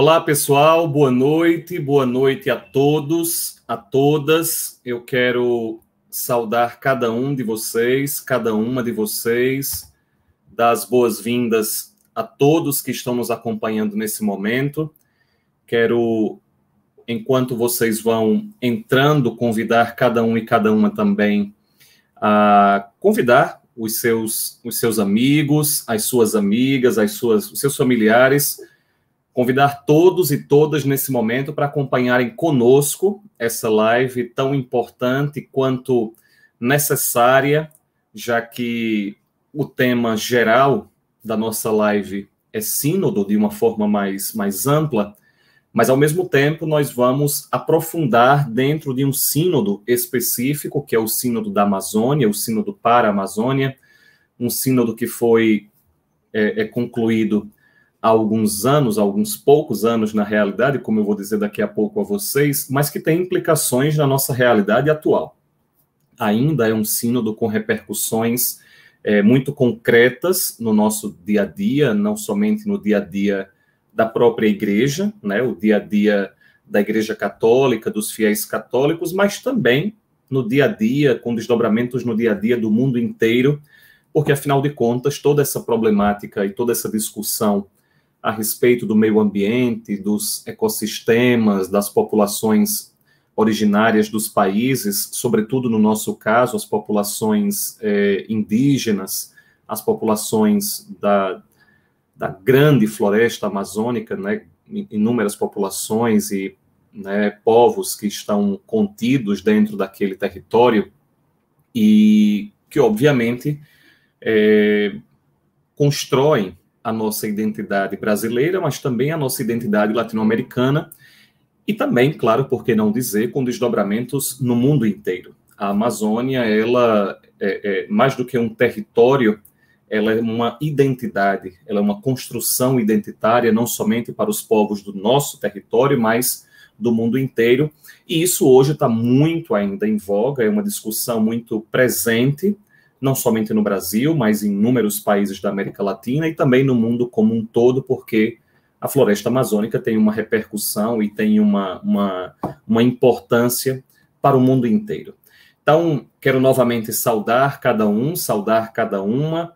Olá, pessoal, boa noite, boa noite a todos, a todas. Eu quero saudar cada um de vocês, cada uma de vocês, dar as boas-vindas a todos que estão nos acompanhando nesse momento. Quero, enquanto vocês vão entrando, convidar cada um e cada uma também a convidar os seus, os seus amigos, as suas amigas, as suas, os seus familiares convidar todos e todas nesse momento para acompanharem conosco essa live tão importante quanto necessária, já que o tema geral da nossa live é sínodo de uma forma mais, mais ampla, mas ao mesmo tempo nós vamos aprofundar dentro de um sínodo específico, que é o sínodo da Amazônia, o sínodo para a Amazônia, um sínodo que foi é, é concluído há alguns anos, alguns poucos anos na realidade, como eu vou dizer daqui a pouco a vocês, mas que tem implicações na nossa realidade atual. Ainda é um sínodo com repercussões é, muito concretas no nosso dia a dia, não somente no dia a dia da própria igreja, né, o dia a dia da igreja católica, dos fiéis católicos, mas também no dia a dia, com desdobramentos no dia a dia do mundo inteiro, porque afinal de contas, toda essa problemática e toda essa discussão a respeito do meio ambiente, dos ecossistemas, das populações originárias dos países, sobretudo no nosso caso, as populações é, indígenas, as populações da, da grande floresta amazônica, né, inúmeras populações e né, povos que estão contidos dentro daquele território e que, obviamente, é, constroem a nossa identidade brasileira, mas também a nossa identidade latino-americana e também, claro, por que não dizer, com desdobramentos no mundo inteiro. A Amazônia, ela é, é mais do que um território, ela é uma identidade, ela é uma construção identitária, não somente para os povos do nosso território, mas do mundo inteiro. E isso hoje está muito ainda em voga, é uma discussão muito presente não somente no Brasil, mas em inúmeros países da América Latina e também no mundo como um todo, porque a floresta amazônica tem uma repercussão e tem uma, uma, uma importância para o mundo inteiro. Então, quero novamente saudar cada um, saudar cada uma,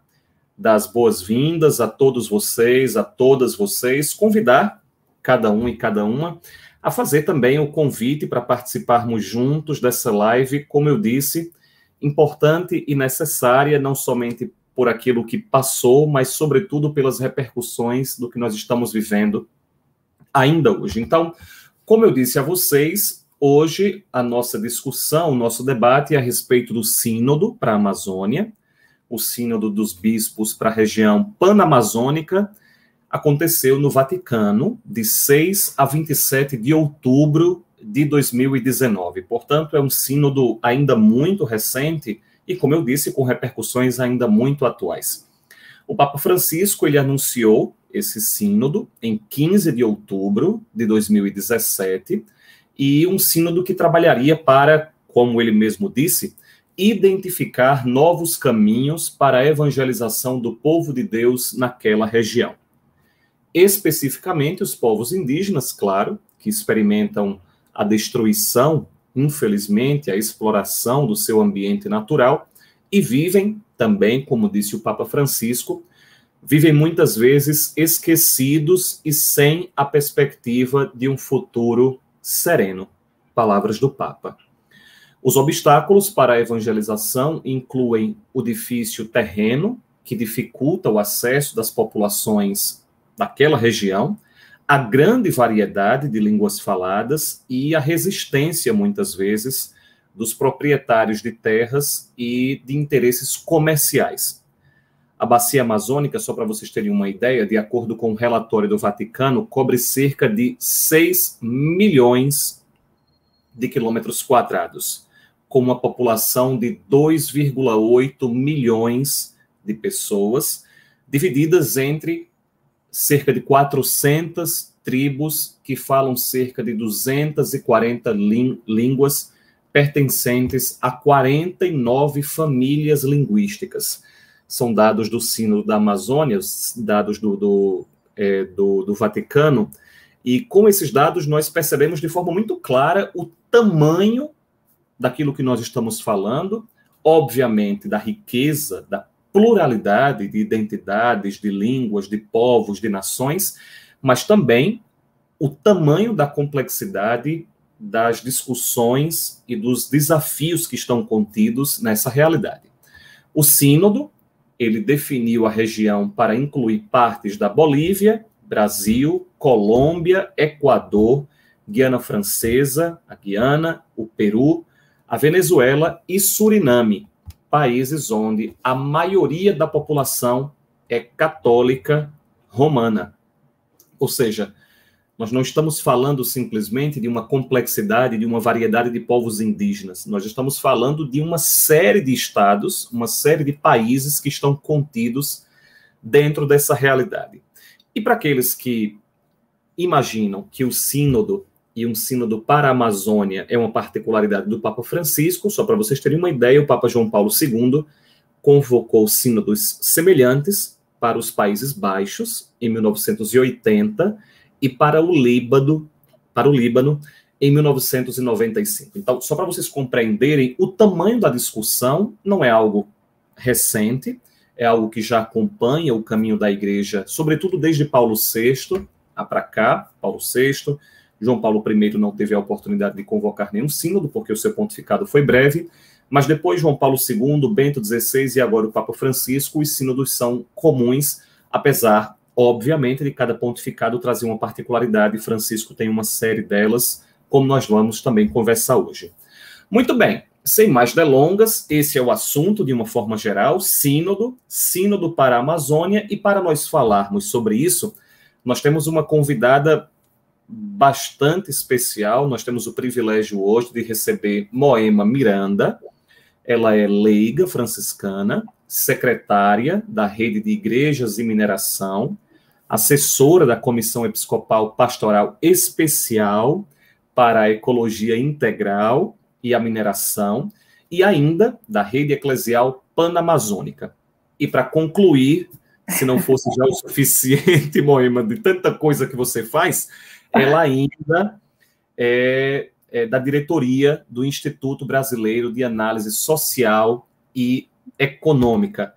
das boas-vindas a todos vocês, a todas vocês, convidar cada um e cada uma a fazer também o convite para participarmos juntos dessa live, como eu disse, importante e necessária, não somente por aquilo que passou, mas, sobretudo, pelas repercussões do que nós estamos vivendo ainda hoje. Então, como eu disse a vocês, hoje a nossa discussão, o nosso debate é a respeito do Sínodo para a Amazônia, o Sínodo dos Bispos para a região panamazônica, aconteceu no Vaticano, de 6 a 27 de outubro de 2019. Portanto, é um sínodo ainda muito recente e, como eu disse, com repercussões ainda muito atuais. O Papa Francisco ele anunciou esse sínodo em 15 de outubro de 2017 e um sínodo que trabalharia para, como ele mesmo disse, identificar novos caminhos para a evangelização do povo de Deus naquela região. Especificamente os povos indígenas, claro, que experimentam a destruição, infelizmente, a exploração do seu ambiente natural e vivem também, como disse o Papa Francisco, vivem muitas vezes esquecidos e sem a perspectiva de um futuro sereno. Palavras do Papa. Os obstáculos para a evangelização incluem o difícil terreno, que dificulta o acesso das populações daquela região, a grande variedade de línguas faladas e a resistência, muitas vezes, dos proprietários de terras e de interesses comerciais. A bacia amazônica, só para vocês terem uma ideia, de acordo com o relatório do Vaticano, cobre cerca de 6 milhões de quilômetros quadrados, com uma população de 2,8 milhões de pessoas, divididas entre cerca de 400 tribos que falam cerca de 240 línguas pertencentes a 49 famílias linguísticas. São dados do Sino da Amazônia, dados do, do, é, do, do Vaticano, E com esses dados, nós percebemos de forma muito clara o tamanho daquilo que nós estamos falando, obviamente, da riqueza, da pluralidade de identidades, de línguas, de povos, de nações, mas também o tamanho da complexidade das discussões e dos desafios que estão contidos nessa realidade. O Sínodo, ele definiu a região para incluir partes da Bolívia, Brasil, Colômbia, Equador, Guiana Francesa, a Guiana, o Peru, a Venezuela e Suriname, países onde a maioria da população é católica romana. Ou seja, nós não estamos falando simplesmente de uma complexidade, de uma variedade de povos indígenas. Nós estamos falando de uma série de estados, uma série de países que estão contidos dentro dessa realidade. E para aqueles que imaginam que o sínodo e um sínodo para a Amazônia é uma particularidade do Papa Francisco, só para vocês terem uma ideia, o Papa João Paulo II convocou sínodos semelhantes para os Países Baixos em 1980 e para o Líbano, para o Líbano em 1995. Então, só para vocês compreenderem, o tamanho da discussão não é algo recente, é algo que já acompanha o caminho da igreja, sobretudo desde Paulo VI para cá, Paulo VI, João Paulo I não teve a oportunidade de convocar nenhum sínodo, porque o seu pontificado foi breve, mas depois João Paulo II, Bento XVI e agora o Papa Francisco, os sínodos são comuns, apesar, obviamente, de cada pontificado trazer uma particularidade. Francisco tem uma série delas, como nós vamos também conversar hoje. Muito bem, sem mais delongas, esse é o assunto de uma forma geral, sínodo, sínodo para a Amazônia, e para nós falarmos sobre isso, nós temos uma convidada bastante especial. Nós temos o privilégio hoje de receber Moema Miranda. Ela é leiga franciscana, secretária da Rede de Igrejas e Mineração, assessora da Comissão Episcopal Pastoral Especial para a Ecologia Integral e a Mineração, e ainda da Rede Eclesial Panamazônica. E para concluir, se não fosse já o suficiente, Moema, de tanta coisa que você faz, ela ainda é, é da diretoria do Instituto Brasileiro de Análise Social e Econômica.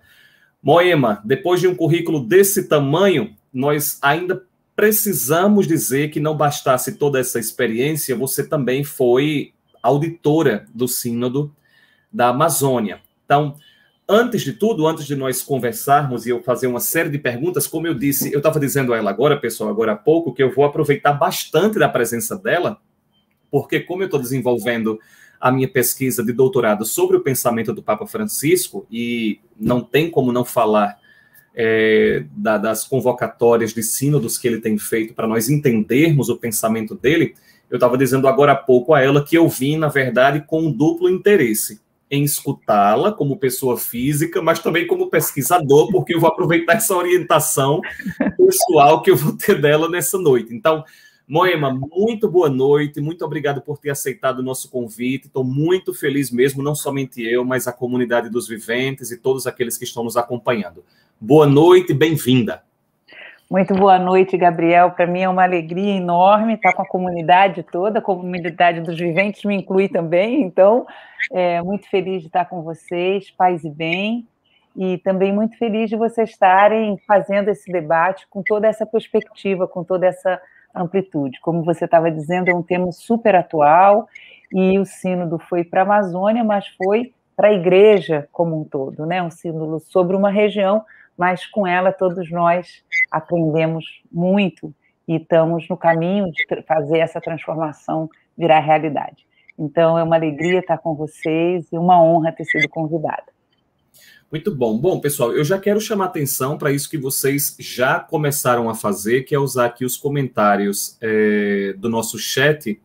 Moema, depois de um currículo desse tamanho, nós ainda precisamos dizer que não bastasse toda essa experiência, você também foi auditora do Sínodo da Amazônia. Então, Antes de tudo, antes de nós conversarmos e eu fazer uma série de perguntas, como eu disse, eu estava dizendo a ela agora, pessoal, agora há pouco, que eu vou aproveitar bastante da presença dela, porque como eu estou desenvolvendo a minha pesquisa de doutorado sobre o pensamento do Papa Francisco, e não tem como não falar é, da, das convocatórias de sínodos que ele tem feito para nós entendermos o pensamento dele, eu estava dizendo agora há pouco a ela que eu vim, na verdade, com um duplo interesse em escutá-la como pessoa física, mas também como pesquisador, porque eu vou aproveitar essa orientação pessoal que eu vou ter dela nessa noite. Então, Moema, muito boa noite, muito obrigado por ter aceitado o nosso convite. Estou muito feliz mesmo, não somente eu, mas a comunidade dos viventes e todos aqueles que estão nos acompanhando. Boa noite, bem-vinda. Muito boa noite, Gabriel. Para mim é uma alegria enorme estar com a comunidade toda, a comunidade dos viventes me inclui também, então, é, muito feliz de estar com vocês, paz e bem, e também muito feliz de vocês estarem fazendo esse debate com toda essa perspectiva, com toda essa amplitude. Como você estava dizendo, é um tema super atual, e o sínodo foi para a Amazônia, mas foi para a igreja como um todo, né? um sínodo sobre uma região mas com ela todos nós aprendemos muito e estamos no caminho de fazer essa transformação virar realidade. Então, é uma alegria estar com vocês e uma honra ter sido convidada. Muito bom. Bom, pessoal, eu já quero chamar atenção para isso que vocês já começaram a fazer, que é usar aqui os comentários é, do nosso chat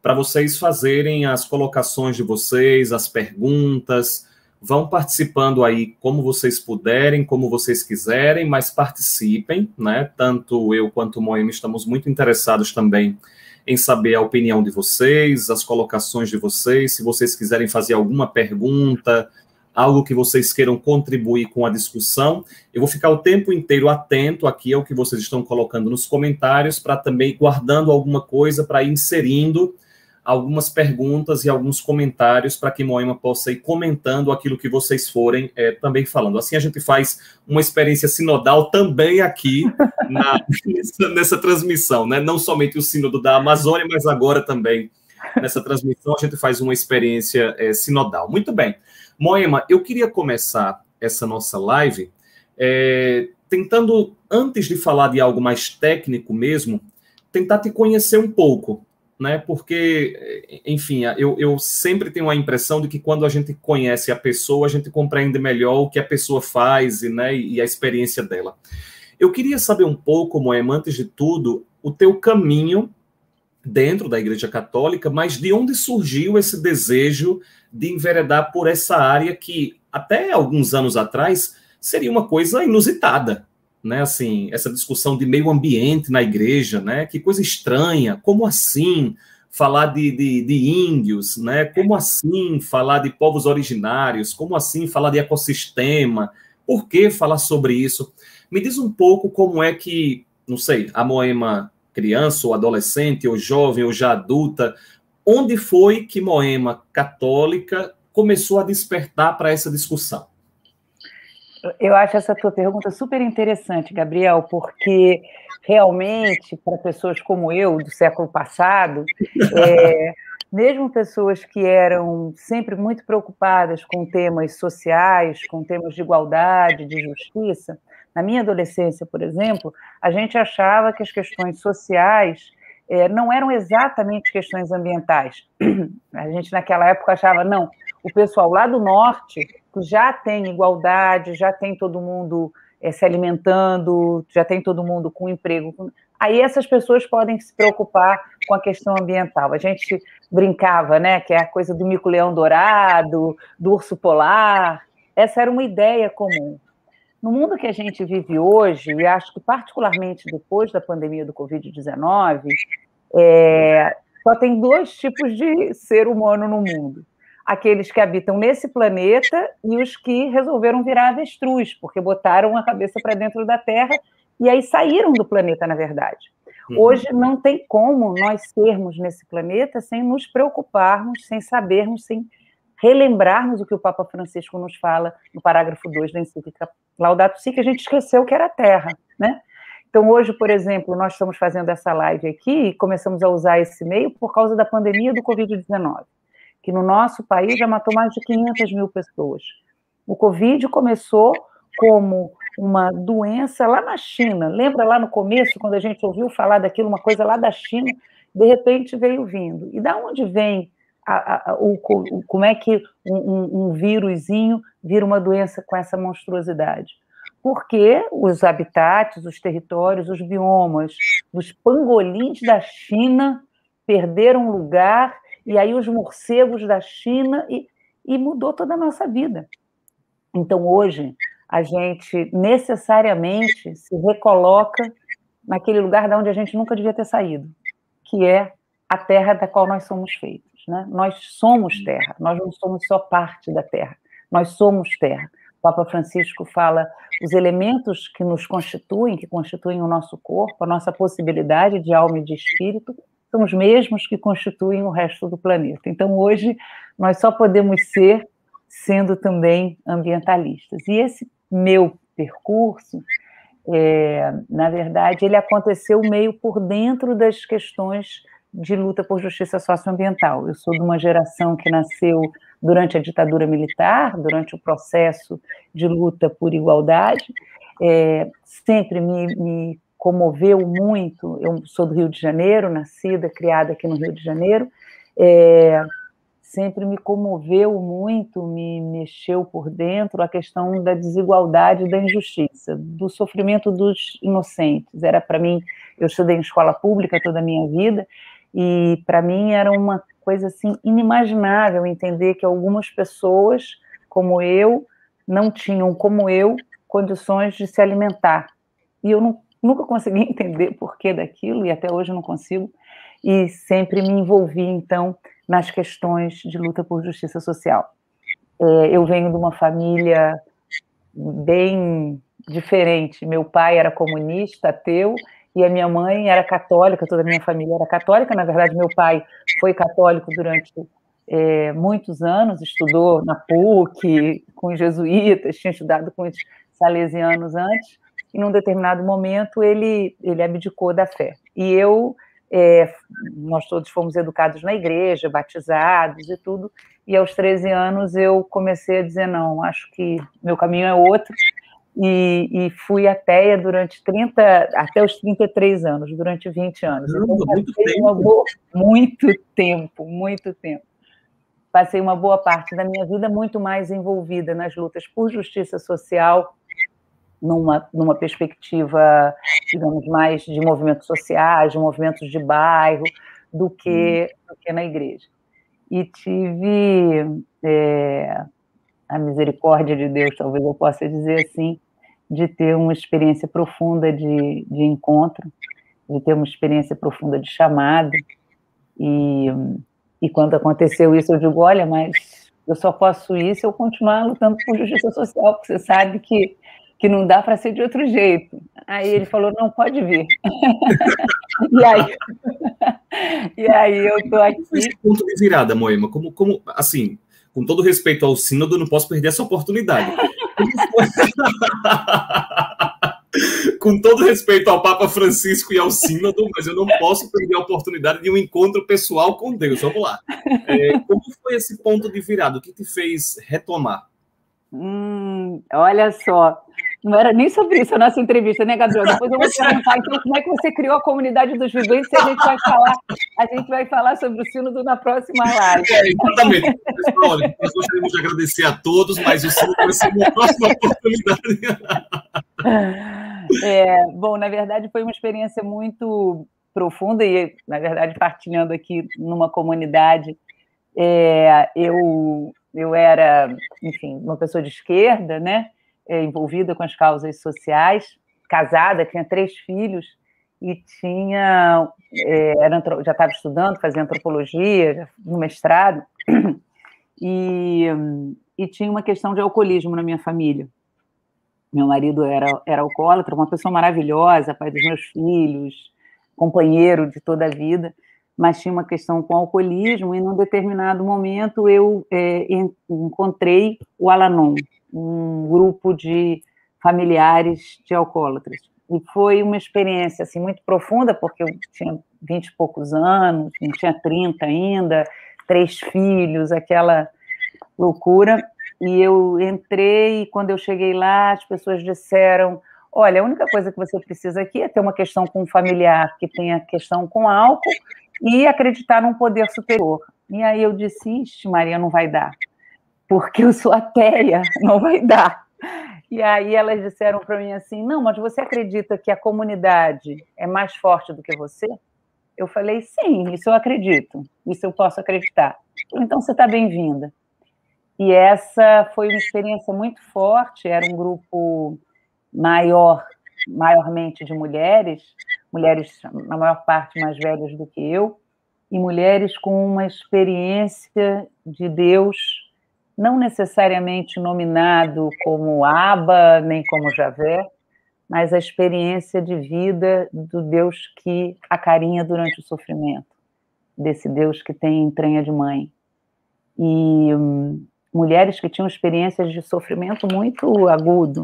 para vocês fazerem as colocações de vocês, as perguntas, Vão participando aí como vocês puderem, como vocês quiserem, mas participem, né? Tanto eu quanto o Moema estamos muito interessados também em saber a opinião de vocês, as colocações de vocês. Se vocês quiserem fazer alguma pergunta, algo que vocês queiram contribuir com a discussão. Eu vou ficar o tempo inteiro atento aqui ao que vocês estão colocando nos comentários, para também guardando alguma coisa para inserindo algumas perguntas e alguns comentários para que Moema possa ir comentando aquilo que vocês forem é, também falando. Assim a gente faz uma experiência sinodal também aqui na, nessa, nessa, transmissão, né? Não somente o sínodo da Amazônia, mas agora também nessa transmissão a gente faz uma experiência é, sinodal. Muito bem. Moema, eu queria começar essa nossa live é, tentando, antes de falar de algo mais técnico mesmo, tentar te conhecer um pouco né? Porque, enfim, eu, eu sempre tenho a impressão de que quando a gente conhece a pessoa, a gente compreende melhor o que a pessoa faz e, né, e a experiência dela. Eu queria saber um pouco, Moema, antes de tudo, o teu caminho dentro da Igreja Católica, mas de onde surgiu esse desejo de enveredar por essa área que, até alguns anos atrás, seria uma coisa inusitada, né, assim, essa discussão de meio ambiente na igreja, né, que coisa estranha, como assim falar de, de, de, índios, né, como assim falar de povos originários, como assim falar de ecossistema, por que falar sobre isso? Me diz um pouco como é que, não sei, a Moema criança ou adolescente ou jovem ou já adulta, onde foi que Moema católica começou a despertar para essa discussão? Eu acho essa tua pergunta super interessante, Gabriel, porque realmente, para pessoas como eu, do século passado, é, mesmo pessoas que eram sempre muito preocupadas com temas sociais, com temas de igualdade, de justiça, na minha adolescência, por exemplo, a gente achava que as questões sociais é, não eram exatamente questões ambientais. A gente, naquela época, achava, não, o pessoal lá do norte já tem igualdade, já tem todo mundo é, se alimentando, já tem todo mundo com emprego. Aí essas pessoas podem se preocupar com a questão ambiental. A gente brincava, né, que é a coisa do mico-leão dourado, do urso polar. Essa era uma ideia comum. No mundo que a gente vive hoje, e acho que particularmente depois da pandemia do Covid-19, é, só tem dois tipos de ser humano no mundo aqueles que habitam nesse planeta e os que resolveram virar avestruz, porque botaram a cabeça para dentro da Terra e aí saíram do planeta, na verdade. Uhum. Hoje não tem como nós sermos nesse planeta sem nos preocuparmos, sem sabermos, sem relembrarmos o que o Papa Francisco nos fala no parágrafo 2 da encíclica Laudato Si, que a gente esqueceu que era a Terra, né? Então, hoje, por exemplo, nós estamos fazendo essa live aqui e começamos a usar esse meio por causa da pandemia do Covid-19 que no nosso país já matou mais de 500 mil pessoas. O Covid começou como uma doença lá na China. Lembra lá no começo, quando a gente ouviu falar daquilo, uma coisa lá da China, de repente veio vindo. E da onde vem a, a, o, o, como é que um, um, um vírusinho vira uma doença com essa monstruosidade? Porque os habitats, os territórios, os biomas os pangolins da China perderam lugar e aí os morcegos da China, e, e mudou toda a nossa vida. Então, hoje, a gente necessariamente se recoloca naquele lugar de onde a gente nunca devia ter saído, que é a terra da qual nós somos feitos. Né? Nós somos terra, nós não somos só parte da terra, nós somos terra. O Papa Francisco fala os elementos que nos constituem, que constituem o nosso corpo, a nossa possibilidade de alma e de espírito, são os mesmos que constituem o resto do planeta. Então, hoje, nós só podemos ser sendo também ambientalistas. E esse meu percurso, é, na verdade, ele aconteceu meio por dentro das questões de luta por justiça socioambiental. Eu sou de uma geração que nasceu durante a ditadura militar, durante o processo de luta por igualdade, é, sempre me, me comoveu muito. Eu sou do Rio de Janeiro, nascida, criada aqui no Rio de Janeiro. É, sempre me comoveu muito, me mexeu por dentro a questão da desigualdade da injustiça, do sofrimento dos inocentes. Era para mim, eu estudei em escola pública toda a minha vida e para mim era uma coisa assim inimaginável entender que algumas pessoas como eu não tinham como eu condições de se alimentar. E eu não nunca consegui entender porquê daquilo e até hoje não consigo. E sempre me envolvi, então, nas questões de luta por justiça social. É, eu venho de uma família bem diferente. Meu pai era comunista, ateu, e a minha mãe era católica, toda a minha família era católica. Na verdade, meu pai foi católico durante é, muitos anos, estudou na PUC, com os jesuítas, tinha estudado com os salesianos antes, e num determinado momento ele, ele abdicou da fé. E eu, é, nós todos fomos educados na igreja, batizados e tudo, e aos 13 anos eu comecei a dizer: não, acho que meu caminho é outro, e, e, fui ateia durante 30, até os 33 anos, durante 20 anos. Então, muito, tempo. Boa, muito tempo, muito tempo. Passei uma boa parte da minha vida muito mais envolvida nas lutas por justiça social, numa, numa perspectiva, digamos, mais de movimentos sociais, de movimentos de bairro, do que, hum. do que na igreja. E tive é, a misericórdia de Deus, talvez eu possa dizer assim, de ter uma experiência profunda de, de encontro, de ter uma experiência profunda de chamado. E, e quando aconteceu isso, eu digo: olha, mas eu só posso isso se eu continuar lutando por justiça social, porque você sabe que, que não dá para ser de outro jeito. Aí ele falou: não, pode vir. e, aí, e aí eu estou aqui. Esse ponto de virada, Moema, como, como assim, com todo respeito ao sínodo, não posso perder essa oportunidade. Com todo respeito ao Papa Francisco e ao Sínodo, mas eu não posso perder a oportunidade de um encontro pessoal com Deus. Vamos lá. É, como foi esse ponto de virada? O que te fez retomar? Hum, olha só, não era nem sobre isso a nossa entrevista, né, Gabriel? Depois eu vou perguntar então, como é que você criou a comunidade dos viventes e a gente vai falar, a gente vai falar sobre o sínodo na próxima live. É, exatamente. Pessoal, nós gostaríamos de agradecer a todos, mas o sínodo vai ser uma próxima oportunidade. É, bom, na verdade foi uma experiência muito profunda e, na verdade, partilhando aqui numa comunidade, é, eu, eu era, enfim, uma pessoa de esquerda, né? É, envolvida com as causas sociais, casada, tinha três filhos e tinha é, era, já estava estudando, fazia antropologia, no mestrado, e, e tinha uma questão de alcoolismo na minha família. Meu marido era, era alcoólatra, uma pessoa maravilhosa, pai dos meus filhos, companheiro de toda a vida, mas tinha uma questão com alcoolismo, e num determinado momento eu é, encontrei o Alanon, um grupo de familiares de alcoólatras. E foi uma experiência assim muito profunda, porque eu tinha vinte e poucos anos, não tinha 30 ainda, três filhos, aquela loucura. E eu entrei e quando eu cheguei lá, as pessoas disseram: "Olha, a única coisa que você precisa aqui é ter uma questão com um familiar que tenha questão com álcool e acreditar num poder superior". E aí eu disse: "Ixi, Maria, não vai dar" porque eu sou ateia, não vai dar. E aí elas disseram para mim assim: não, mas você acredita que a comunidade é mais forte do que você? Eu falei: sim, isso eu acredito, isso eu posso acreditar. Então você está bem-vinda. E essa foi uma experiência muito forte. Era um grupo maior, maiormente de mulheres, mulheres na maior parte mais velhas do que eu, e mulheres com uma experiência de Deus não necessariamente nominado como Abba, nem como Javé, mas a experiência de vida do Deus que acarinha durante o sofrimento, desse Deus que tem entranha de mãe. E hum, mulheres que tinham experiências de sofrimento muito agudo.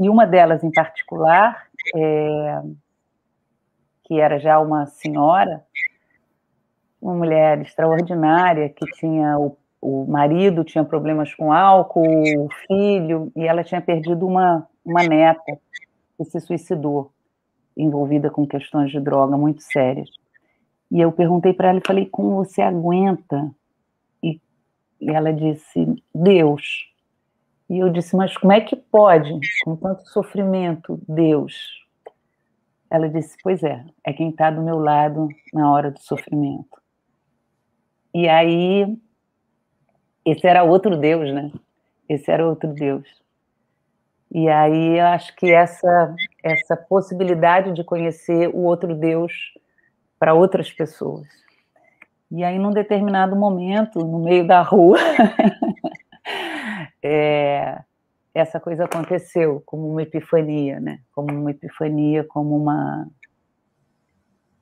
E uma delas em particular, é, que era já uma senhora, uma mulher extraordinária que tinha o o marido tinha problemas com álcool, o filho, e ela tinha perdido uma, uma neta que se suicidou, envolvida com questões de droga muito sérias. E eu perguntei para ela e falei: como você aguenta? E, e ela disse: Deus. E eu disse: mas como é que pode, com tanto sofrimento, Deus? Ela disse: pois é, é quem está do meu lado na hora do sofrimento. E aí esse era outro Deus, né? Esse era outro Deus. E aí eu acho que essa essa possibilidade de conhecer o outro Deus para outras pessoas. E aí num determinado momento, no meio da rua, é, essa coisa aconteceu como uma epifania, né? Como uma epifania, como uma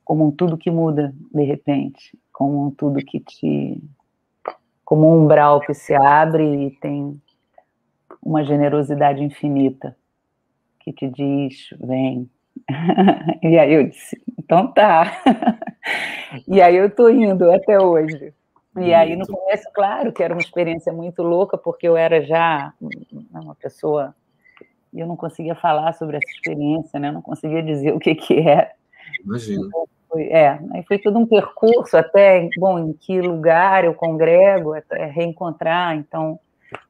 como um tudo que muda de repente, como um tudo que te como um umbral que se abre e tem uma generosidade infinita que te diz, vem. e aí eu disse, então tá. e aí eu tô indo até hoje. E aí, no começo, claro que era uma experiência muito louca, porque eu era já uma pessoa. E eu não conseguia falar sobre essa experiência, né? Eu não conseguia dizer o que, que era. Imagina. Então, foi, é, aí foi todo um percurso até, bom, em que lugar eu congrego, até reencontrar, então,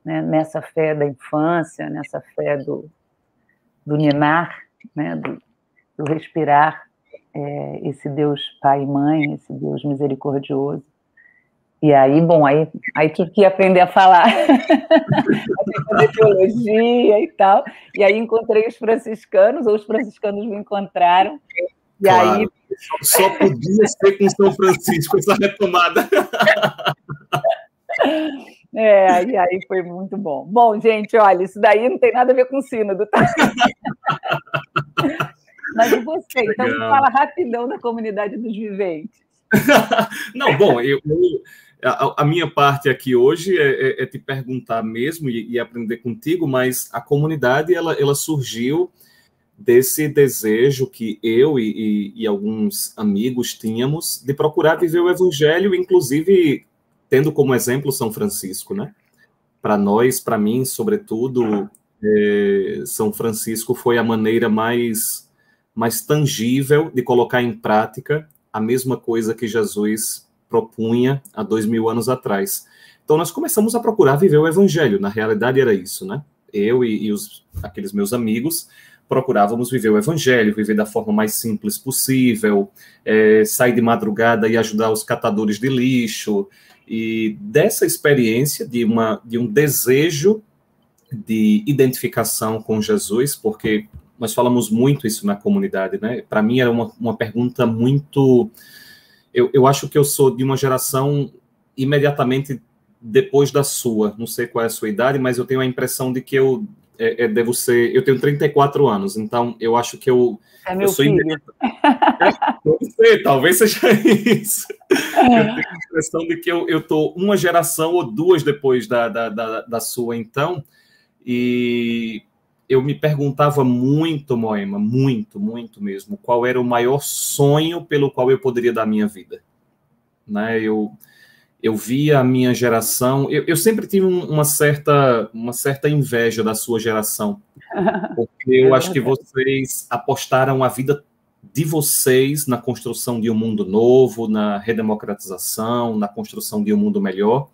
né, nessa fé da infância, nessa fé do, do ninar, né, do, do respirar, é, esse Deus Pai e Mãe, esse Deus misericordioso. E aí, bom, aí, aí tive que aprender a falar, fazer teologia e tal. E aí encontrei os franciscanos, ou os franciscanos me encontraram. E claro. aí. Só podia ser com São Francisco essa retomada. É, e aí foi muito bom. Bom, gente, olha, isso daí não tem nada a ver com o sínodo, tá? Mas e você? Então, fala rapidão da comunidade dos viventes. não, bom, eu, eu a, a, minha parte aqui hoje é, é, é te perguntar mesmo e, e, aprender contigo, mas a comunidade ela, ela surgiu desse desejo que eu e, e, e, alguns amigos tínhamos de procurar viver o evangelho, inclusive tendo como exemplo São Francisco, né? Para nós, para mim, sobretudo, é, São Francisco foi a maneira mais mais tangível de colocar em prática a mesma coisa que Jesus propunha há dois mil anos atrás. Então nós começamos a procurar viver o evangelho. Na realidade era isso, né? Eu e, e os, aqueles meus amigos procurávamos viver o evangelho, viver da forma mais simples possível, é, sair de madrugada e ajudar os catadores de lixo. E dessa experiência de, uma, de um desejo de identificação com Jesus, porque nós falamos muito isso na comunidade, né? Para mim era uma, uma pergunta muito eu, eu acho que eu sou de uma geração imediatamente depois da sua. Não sei qual é a sua idade, mas eu tenho a impressão de que eu é, é, devo ser. Eu tenho 34 anos, então eu acho que eu. É meu eu sou filho. Não sei, talvez seja isso. Eu tenho a impressão de que eu estou uma geração ou duas depois da, da, da, da sua, então. E eu me perguntava muito, Moema, muito, muito mesmo, qual era o maior sonho pelo qual eu poderia dar minha vida. Né? Eu, eu via a minha geração, eu, eu sempre tive uma, certa, uma certa inveja da sua geração, porque eu acho que vocês apostaram a vida de vocês na construção de um mundo novo, na redemocratização, na construção de um mundo melhor.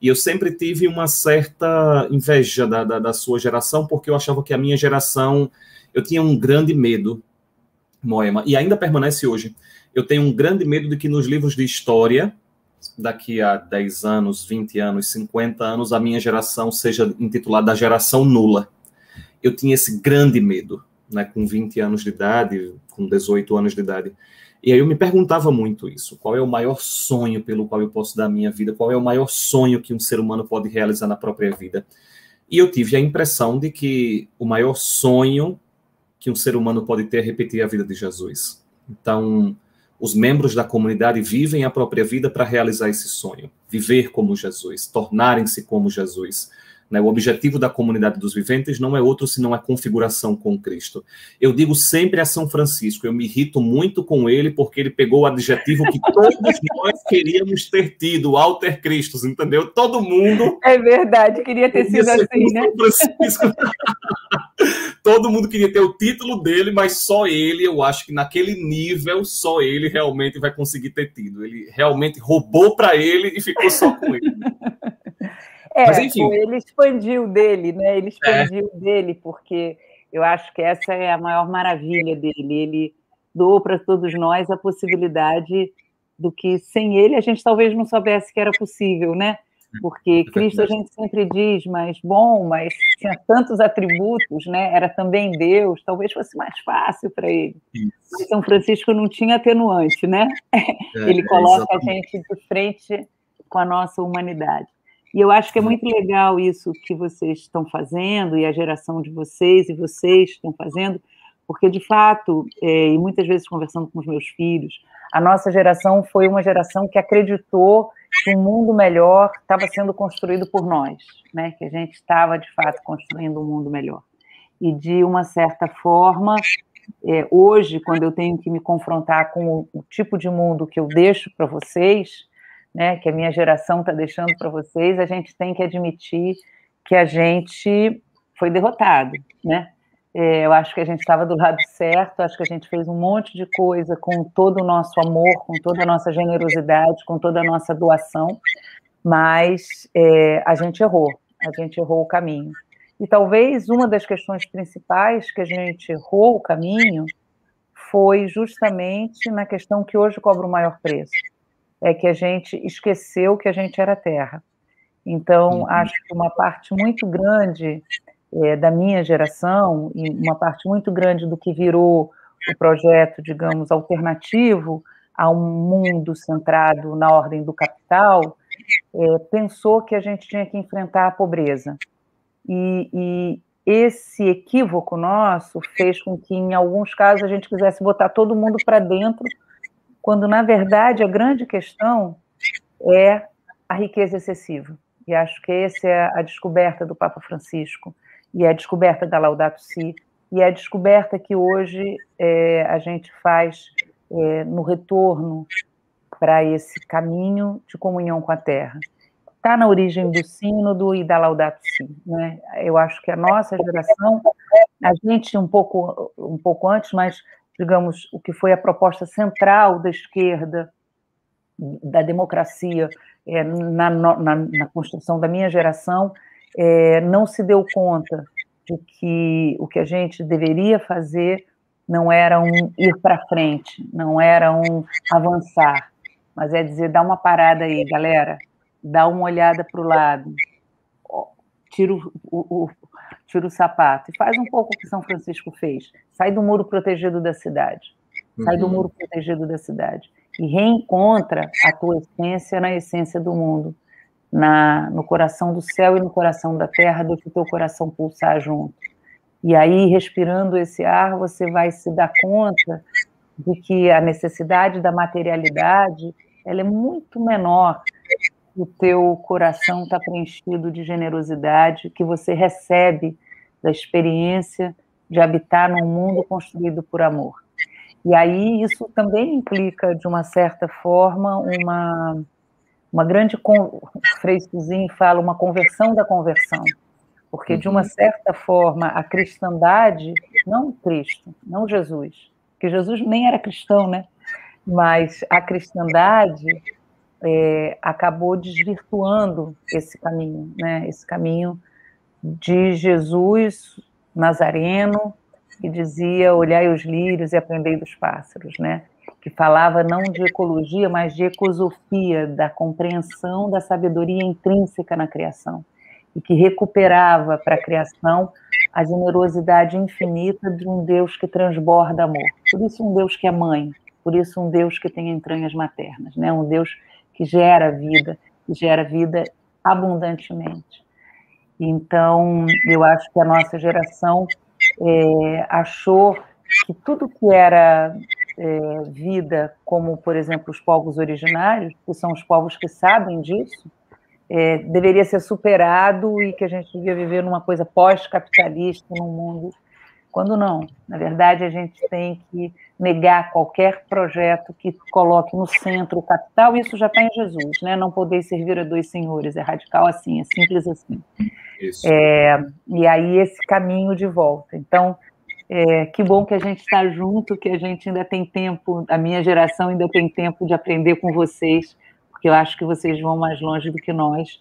E eu sempre tive uma certa inveja da, da, da, sua geração, porque eu achava que a minha geração, eu tinha um grande medo, Moema, e ainda permanece hoje. Eu tenho um grande medo de que nos livros de história, daqui a 10 anos, 20 anos, 50 anos, a minha geração seja intitulada geração nula. Eu tinha esse grande medo, né, com 20 anos de idade, com 18 anos de idade. E aí eu me perguntava muito isso: qual é o maior sonho pelo qual eu posso dar a minha vida? Qual é o maior sonho que um ser humano pode realizar na própria vida? E eu tive a impressão de que o maior sonho que um ser humano pode ter é repetir a vida de Jesus. Então, os membros da comunidade vivem a própria vida para realizar esse sonho, viver como Jesus, tornarem-se como Jesus. Né? O objetivo da comunidade dos viventes não é outro senão a configuração com Cristo. Eu digo sempre a São Francisco, eu me irrito muito com ele porque ele pegou o adjetivo que todos nós queríamos ter tido, Alter Christus, entendeu? Todo mundo. É verdade, queria ter sido assim, né? Francisco. Todo mundo queria ter o título dele, mas só ele, eu acho que naquele nível, só ele realmente vai conseguir ter tido. Ele realmente roubou para ele e ficou só com ele. É, Mas, enfim. ele expandiu dele, né? Ele expandiu é. dele, porque eu acho que essa é a maior maravilha dele. Ele doou para todos nós a possibilidade do que sem ele a gente talvez não soubesse que era possível, né? Porque é Cristo a gente sempre diz, mas bom, mas tinha tantos atributos, né? Era também Deus, talvez fosse mais fácil para ele. Mas São Francisco não tinha atenuante, né? É, ele coloca a gente de frente com a nossa humanidade. E eu acho que é muito legal isso que vocês estão fazendo, e a geração de vocês e vocês estão fazendo, porque, de fato, é, e muitas vezes conversando com os meus filhos, a nossa geração foi uma geração que acreditou que um mundo melhor estava sendo construído por nós, né? que a gente estava, de fato, construindo um mundo melhor. E, de uma certa forma, é, hoje, quando eu tenho que me confrontar com o, o tipo de mundo que eu deixo para vocês, né, que a minha geração está deixando para vocês, a gente tem que admitir que a gente foi derrotado, né? É, eu acho que a gente estava do lado certo, acho que a gente fez um monte de coisa com todo o nosso amor, com toda a nossa generosidade, com toda a nossa doação, mas é, a gente errou, a gente errou o caminho. E talvez uma das questões principais que a gente errou o caminho foi justamente na questão que hoje cobra o maior preço, é que a gente esqueceu que a gente era terra. Então, uhum. acho que uma parte muito grande é, da minha geração, e uma parte muito grande do que virou o projeto, digamos, alternativo a um mundo centrado na ordem do capital, é, pensou que a gente tinha que enfrentar a pobreza. E, e, esse equívoco nosso fez com que, em alguns casos, a gente quisesse botar todo mundo para dentro quando na verdade a grande questão é a riqueza excessiva. E acho que essa é a descoberta do Papa Francisco, e é a descoberta da Laudato Si, e é a descoberta que hoje é, a gente faz é, no retorno para esse caminho de comunhão com a Terra. Está na origem do sínodo e da Laudato Si. Né? Eu acho que a nossa geração, a gente um pouco, um pouco antes, mas digamos, o que foi a proposta central da esquerda, da democracia, é, na, na, na, construção da minha geração, é, não se deu conta de que o que a gente deveria fazer não era um ir para frente, não era um avançar, mas é dizer, dá uma parada aí, galera, dá uma olhada para o lado, tira o, o, tira o sapato e faz um pouco o que São Francisco fez. Sai do muro protegido da cidade. Sai uhum. do muro protegido da cidade. E reencontra a tua essência na essência do mundo. Na, no coração do céu e no coração da terra, deixa o teu coração pulsar junto. E aí, respirando esse ar, você vai se dar conta de que a necessidade da materialidade ela é muito menor o teu coração está preenchido de generosidade que você recebe da experiência de habitar num mundo construído por amor. E aí isso também implica, de uma certa forma, uma, uma grande. O Frei fala uma conversão da conversão. Porque, de uma uhum. certa forma, a cristandade, não Cristo, não Jesus, que Jesus nem era cristão, né? Mas a cristandade é, acabou desvirtuando esse caminho, né? Esse caminho de Jesus Nazareno, que dizia olhai os lírios e aprendei dos pássaros, né? Que falava não de ecologia, mas de ecosofia, da compreensão da sabedoria intrínseca na criação e que recuperava para a criação a generosidade infinita de um Deus que transborda amor. Por isso um Deus que é mãe, por isso um Deus que tem entranhas maternas, né? Um Deus que gera vida, que gera vida abundantemente. Então, eu acho que a nossa geração é, achou que tudo que era é, vida, como, por exemplo, os povos originários, que são os povos que sabem disso, é, deveria ser superado e que a gente devia viver numa coisa pós-capitalista, num mundo quando não. Na verdade, a gente tem que negar qualquer projeto que coloque no centro o capital, isso já está em Jesus, né? Não poder servir a dois senhores, é radical assim, é simples assim. É, e aí esse caminho de volta. Então, é, que bom que a gente está junto, que a gente ainda tem tempo, a minha geração ainda tem tempo de aprender com vocês, porque eu acho que vocês vão mais longe do que nós.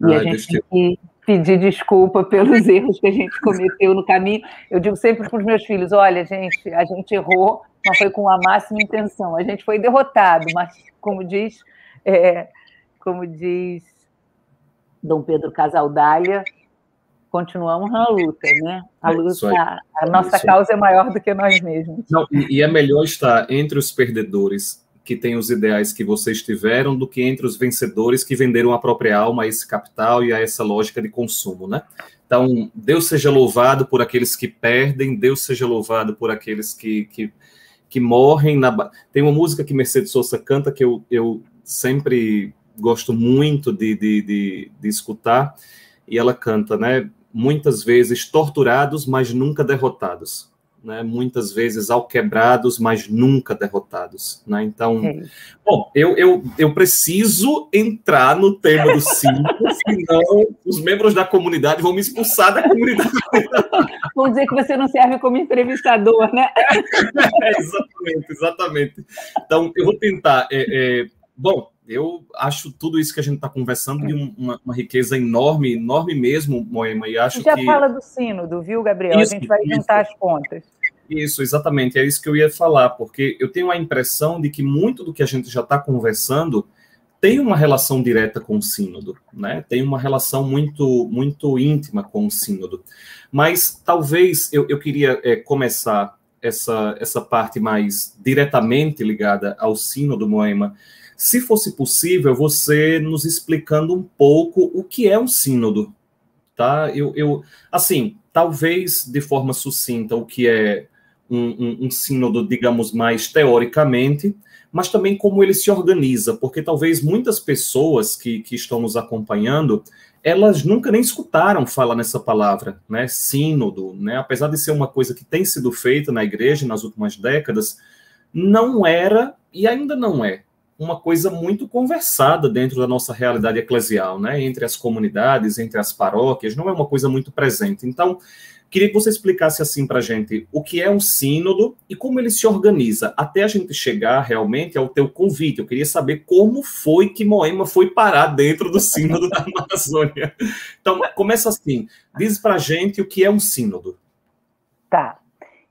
E ah, a gente tem que pedir desculpa pelos erros que a gente cometeu no caminho. Eu digo sempre para os meus filhos: olha, gente, a gente errou, mas foi com a máxima intenção. A gente foi derrotado, mas como diz, é, como diz Dom Pedro Casaldália, continuamos na luta, né? A, é luta, a, a nossa causa é maior do que nós mesmos. Não, e, e é melhor estar entre os perdedores que têm os ideais que vocês tiveram do que entre os vencedores que venderam a própria alma a esse capital e a essa lógica de consumo, né? Então, Deus seja louvado por aqueles que perdem, Deus seja louvado por aqueles que, que, que morrem. Na... Tem uma música que Mercedes Souza canta que eu, eu sempre gosto muito de, de, de, de escutar, e ela canta, né? Muitas vezes torturados, mas nunca derrotados né, muitas vezes alquebrados, mas nunca derrotados. Né? Então, é. bom, eu, eu, eu preciso entrar no tema do cinco, senão os membros da comunidade vão me expulsar da comunidade. Vão dizer que você não serve como entrevistador, né? É, exatamente, exatamente. Então, eu vou tentar. É, é, bom, eu acho tudo isso que a gente está conversando de uma, uma, riqueza enorme, enorme mesmo, Moema, e acho já que... fala do sínodo, viu, Gabriel? Isso, a gente vai juntar as pontas. Isso, exatamente, é isso que eu ia falar, porque eu tenho a impressão de que muito do que a gente já está conversando tem uma relação direta com o sínodo, né? Tem uma relação muito, muito íntima com o sínodo. Mas talvez eu, eu queria é, começar essa, essa parte mais diretamente ligada ao sínodo, Moema, se fosse possível, você nos explicando um pouco o que é um sínodo, tá? Eu, eu assim, talvez de forma sucinta o que é um, um, um sínodo, digamos, mais teoricamente, mas também como ele se organiza, porque talvez muitas pessoas que, que estão nos acompanhando, elas nunca nem escutaram falar nessa palavra, né, sínodo, né, apesar de ser uma coisa que tem sido feita na igreja nas últimas décadas, não era e ainda não é uma coisa muito conversada dentro da nossa realidade eclesial, né? Entre as comunidades, entre as paróquias, não é uma coisa muito presente. Então, queria que você explicasse assim para a gente o que é um sínodo e como ele se organiza, até a gente chegar realmente ao teu convite. Eu queria saber como foi que Moema foi parar dentro do sínodo da Amazônia. Então, começa assim, diz para a gente o que é um sínodo. Tá,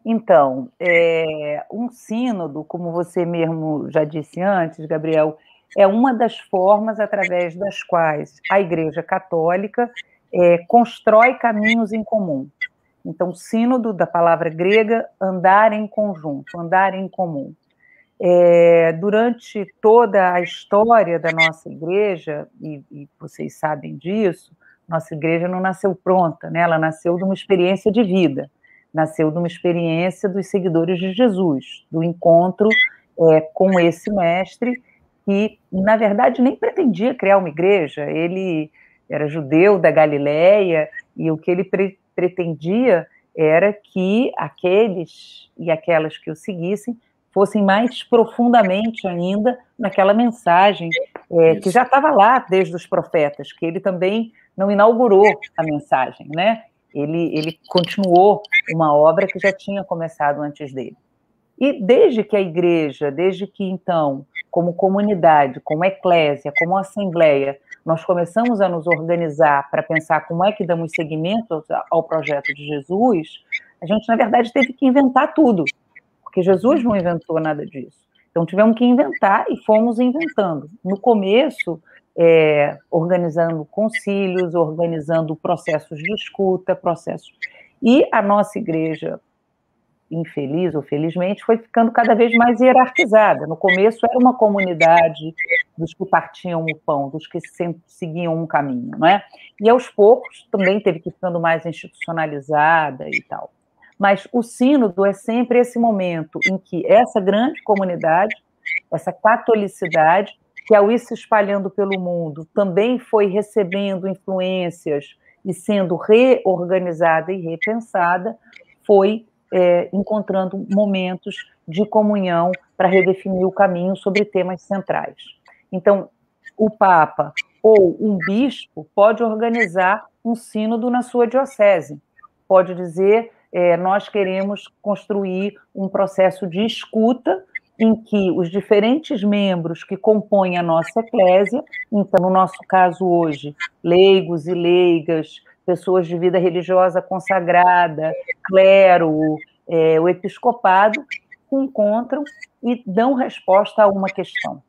então, é, um sínodo, como você mesmo já disse antes, Gabriel, é uma das formas através das quais a Igreja Católica é, constrói caminhos em comum. Então, sínodo, da palavra grega, andar em conjunto, andar em comum. É, durante toda a história da nossa igreja, e, e, vocês sabem disso, nossa igreja não nasceu pronta, né? ela nasceu de uma experiência de vida nasceu de uma experiência dos seguidores de Jesus, do encontro é, com esse mestre, que, na verdade, nem pretendia criar uma igreja, ele era judeu da Galileia, e o que ele pre pretendia era que aqueles e aquelas que o seguissem fossem mais profundamente ainda naquela mensagem é, que já estava lá desde os profetas, que ele também não inaugurou a mensagem, né? Ele, ele continuou uma obra que já tinha começado antes dele. E desde que a igreja, desde que então, como comunidade, como eclésia, como assembleia, nós começamos a nos organizar para pensar como é que damos seguimento ao projeto de Jesus, a gente, na verdade, teve que inventar tudo, porque Jesus não inventou nada disso. Então, tivemos que inventar e fomos inventando. No começo, é, organizando concílios, organizando processos de escuta, processos. E a nossa igreja, infeliz ou felizmente, foi ficando cada vez mais hierarquizada. No começo era uma comunidade dos que partiam o pão, dos que seguiam um caminho, não é? E aos poucos também teve que ficando mais institucionalizada e tal. Mas o sínodo é sempre esse momento em que essa grande comunidade, essa catolicidade, que ao ir se espalhando pelo mundo também foi recebendo influências e sendo reorganizada e repensada, foi é, encontrando momentos de comunhão para redefinir o caminho sobre temas centrais. Então, o Papa ou um bispo pode organizar um sínodo na sua diocese, pode dizer é, nós queremos construir um processo de escuta em que os diferentes membros que compõem a nossa eclésia, então, no nosso caso hoje, leigos e leigas, pessoas de vida religiosa consagrada, clero, é, o episcopado, se encontram e dão resposta a uma questão.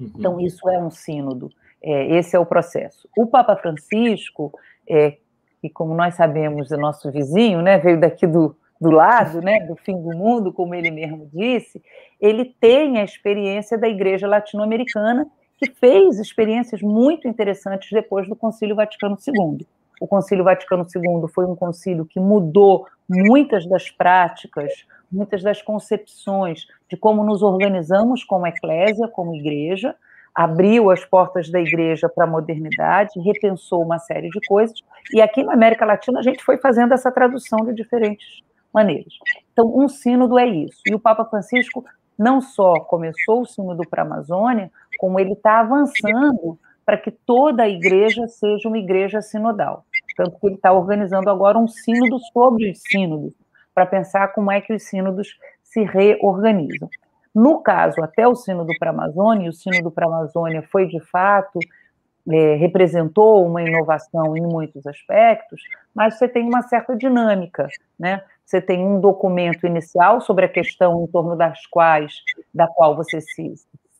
Uhum. Então, isso é um sínodo, é, esse é o processo. O Papa Francisco, é, que, como nós sabemos, é nosso vizinho, né, veio daqui do, do lado, né, do fim do mundo, como ele mesmo disse, ele tem a experiência da Igreja Latino-Americana, que fez experiências muito interessantes depois do Concílio Vaticano II. O Concílio Vaticano II foi um concílio que mudou muitas das práticas, muitas das concepções de como nos organizamos como eclésia, como igreja, abriu as portas da igreja para a modernidade, repensou uma série de coisas, e aqui na América Latina a gente foi fazendo essa tradução de diferentes maneiras. Então, um sínodo é isso. E o Papa Francisco não só começou o sínodo para a Amazônia, como ele está avançando para que toda a igreja seja uma igreja sinodal. Tanto que ele está organizando agora um sínodo sobre os sínodos, para pensar como é que os sínodos se reorganizam. No caso, até o Sínodo para a Amazônia, o Sínodo para a Amazônia foi, de fato, é, representou uma inovação em muitos aspectos, mas você tem uma certa dinâmica, né? Você tem um documento inicial sobre a questão em torno das quais, da qual você se,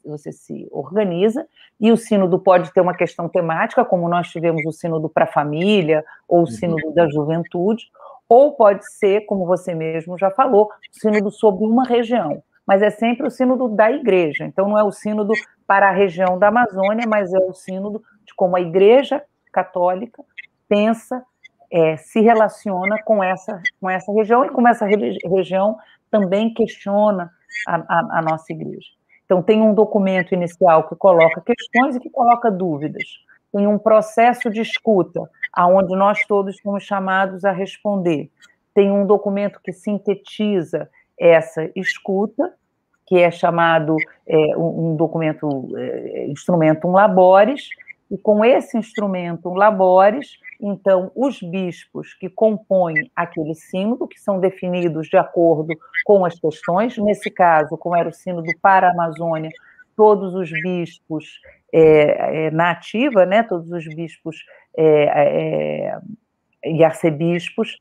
você se organiza, e o sínodo pode ter uma questão temática, como nós tivemos o sínodo para a família, ou o uhum. sínodo da juventude, ou pode ser, como você mesmo já falou, o sínodo sobre uma região mas é sempre o sínodo da igreja. Então, não é o sínodo para a região da Amazônia, mas é o sínodo de como a igreja católica pensa, é, se relaciona com essa, com essa região e como essa região também questiona a, a, a nossa igreja. Então, tem um documento inicial que coloca questões e que coloca dúvidas. Tem um processo de escuta, aonde nós todos somos chamados a responder. Tem um documento que sintetiza essa escuta, que é chamado é, um, documento, é, instrumento um labores, e com esse instrumento um labores, então, os bispos que compõem aquele sínodo, que são definidos de acordo com as questões, nesse caso, como era o sínodo para a Amazônia, todos os bispos é, é, na ativa, né, todos os bispos é, é e arcebispos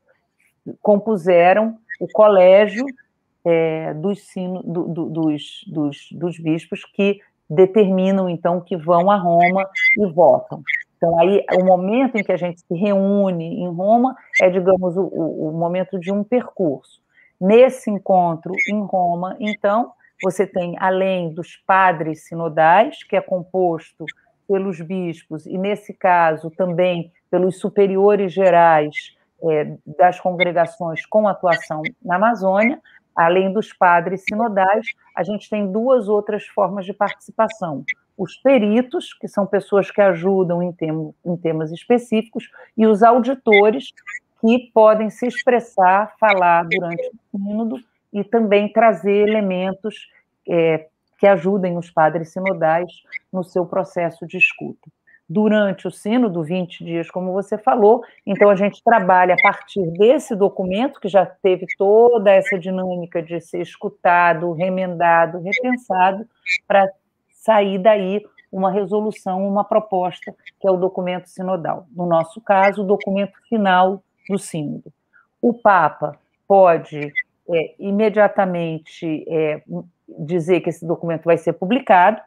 compuseram o colégio é, dos, sino, do, do, dos, dos, dos bispos que determinam, então, que vão a Roma e votam. Então, aí, o momento em que a gente se reúne em Roma é, digamos, o, o, momento de um percurso. Nesse encontro em Roma, então, você tem, além dos padres sinodais, que é composto pelos bispos, e nesse caso também pelos superiores gerais é, das congregações com atuação na Amazônia, além dos padres sinodais, a gente tem duas outras formas de participação. Os peritos, que são pessoas que ajudam em, tem, em temas específicos, e os auditores, que podem se expressar, falar durante o sínodo e também trazer elementos é, que ajudem os padres sinodais no seu processo de escuta durante o sínodo, 20 dias, como você falou. Então, a gente trabalha a partir desse documento, que já teve toda essa dinâmica de ser escutado, remendado, repensado, para sair daí uma resolução, uma proposta, que é o documento sinodal. No nosso caso, o documento final do sínodo. O Papa pode é, imediatamente é, dizer que esse documento vai ser publicado,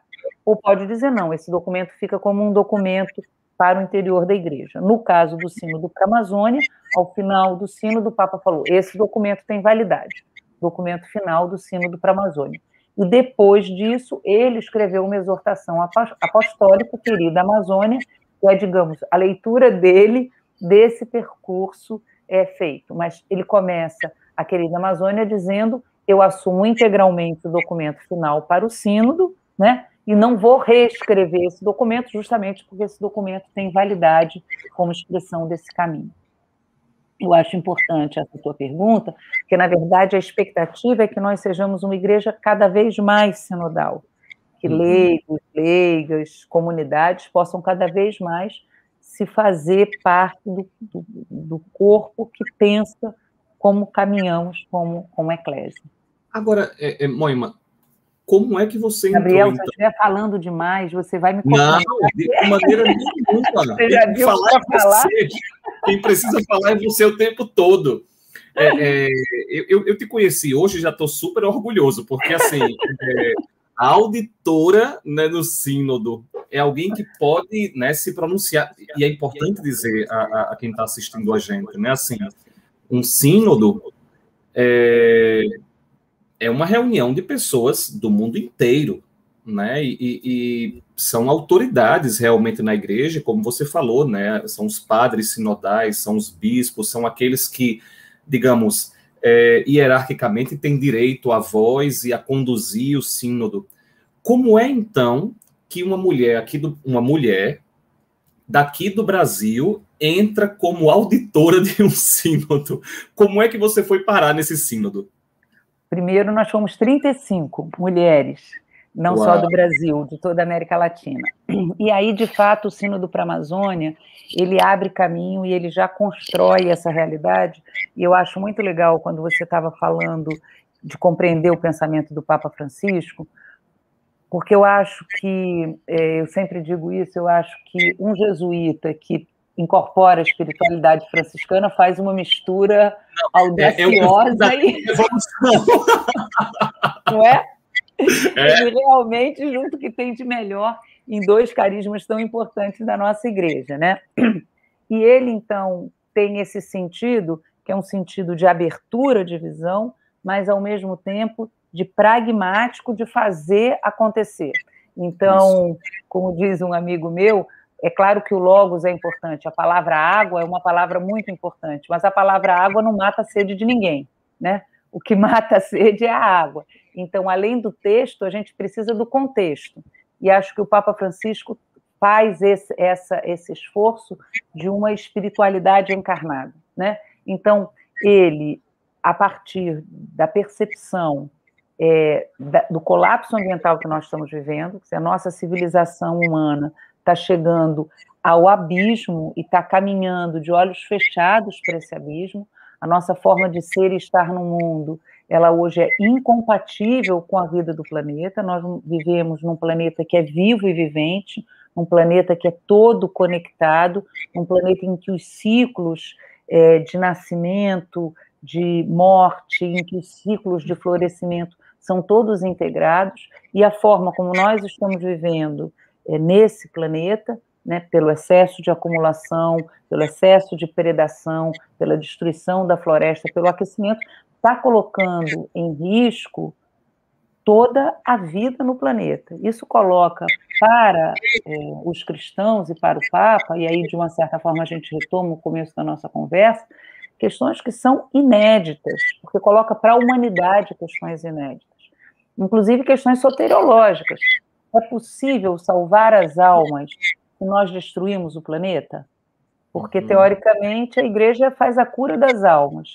ou pode dizer não, esse documento fica como um documento para o interior da igreja. No caso do para a Amazônia, ao final do Sínodo, o Papa falou: esse documento tem validade, documento final do para a Amazônia. E depois disso, ele escreveu uma exortação apostólica, querida Amazônia, que é, digamos, a leitura dele desse percurso é feito. Mas ele começa a querida Amazônia dizendo: eu assumo integralmente o documento final para o Sínodo, né? e não vou reescrever esse documento, justamente porque esse documento tem validade como expressão desse caminho. Eu acho importante essa tua pergunta, porque, na verdade, a expectativa é que nós sejamos uma igreja cada vez mais sinodal, que uhum. leigos, leigas, comunidades possam cada vez mais se fazer parte do, do, do corpo que pensa como caminhamos como, como eclésia. Agora, é, é, Moima, como é que você Gabriel, entrou, se eu então? estiver falando demais, você vai me contar. Não, de maneira nenhuma. Você já viu falar, é falar? Você. Quem precisa falar é você o tempo todo. É, é, eu, eu, te conheci hoje, já estou super orgulhoso, porque assim, é, a auditora né, no sínodo é alguém que pode né, se pronunciar, e é importante dizer a, a, a quem está assistindo a gente, né, assim, um sínodo é, é uma reunião de pessoas do mundo inteiro, né? E, e, são autoridades realmente na igreja, como você falou, né? São os padres sinodais, são os bispos, são aqueles que, digamos, é, hierarquicamente têm direito à voz e a conduzir o sínodo. Como é então que uma mulher aqui do, uma mulher daqui do Brasil entra como auditora de um sínodo? Como é que você foi parar nesse sínodo? Primeiro, nós fomos 35 mulheres, não Uau. só do Brasil, de toda a América Latina. E aí, de fato, o Sínodo para a Amazônia, ele abre caminho e ele já constrói essa realidade. E eu acho muito legal quando você estava falando de compreender o pensamento do Papa Francisco, porque eu acho que, é, eu sempre digo isso, eu acho que um jesuíta que incorpora a espiritualidade franciscana, faz uma mistura audaciosa é, e. Não é? é? Ele realmente junto que tem de melhor em dois carismas tão importantes da nossa igreja, né? E ele, então, tem esse sentido, que é um sentido de abertura de visão, mas, ao mesmo tempo, de pragmático de fazer acontecer. Então, Isso. como diz um amigo meu, é claro que o logos é importante, a palavra água é uma palavra muito importante, mas a palavra água não mata a sede de ninguém, né? O que mata a sede é a água. Então, além do texto, a gente precisa do contexto. E acho que o Papa Francisco faz esse, essa, esse esforço de uma espiritualidade encarnada, né? Então, ele, a partir da percepção é, do colapso ambiental que nós estamos vivendo, que a nossa civilização humana está chegando ao abismo e está caminhando de olhos fechados para esse abismo. A nossa forma de ser e estar no mundo, ela hoje é incompatível com a vida do planeta. Nós vivemos num planeta que é vivo e vivente, um planeta que é todo conectado, um planeta em que os ciclos é, de nascimento, de morte, em que os ciclos de florescimento são todos integrados, e a forma como nós estamos vivendo é, nesse planeta, né, pelo excesso de acumulação, pelo excesso de predação, pela destruição da floresta, pelo aquecimento, está colocando em risco toda a vida no planeta. Isso coloca para é, os cristãos e para o Papa, e aí de uma certa forma a gente retoma o começo da nossa conversa, questões que são inéditas, porque coloca para a humanidade questões inéditas, inclusive questões soteriológicas. É possível salvar as almas se nós destruímos o planeta? Porque, uhum. teoricamente, a igreja faz a cura das almas.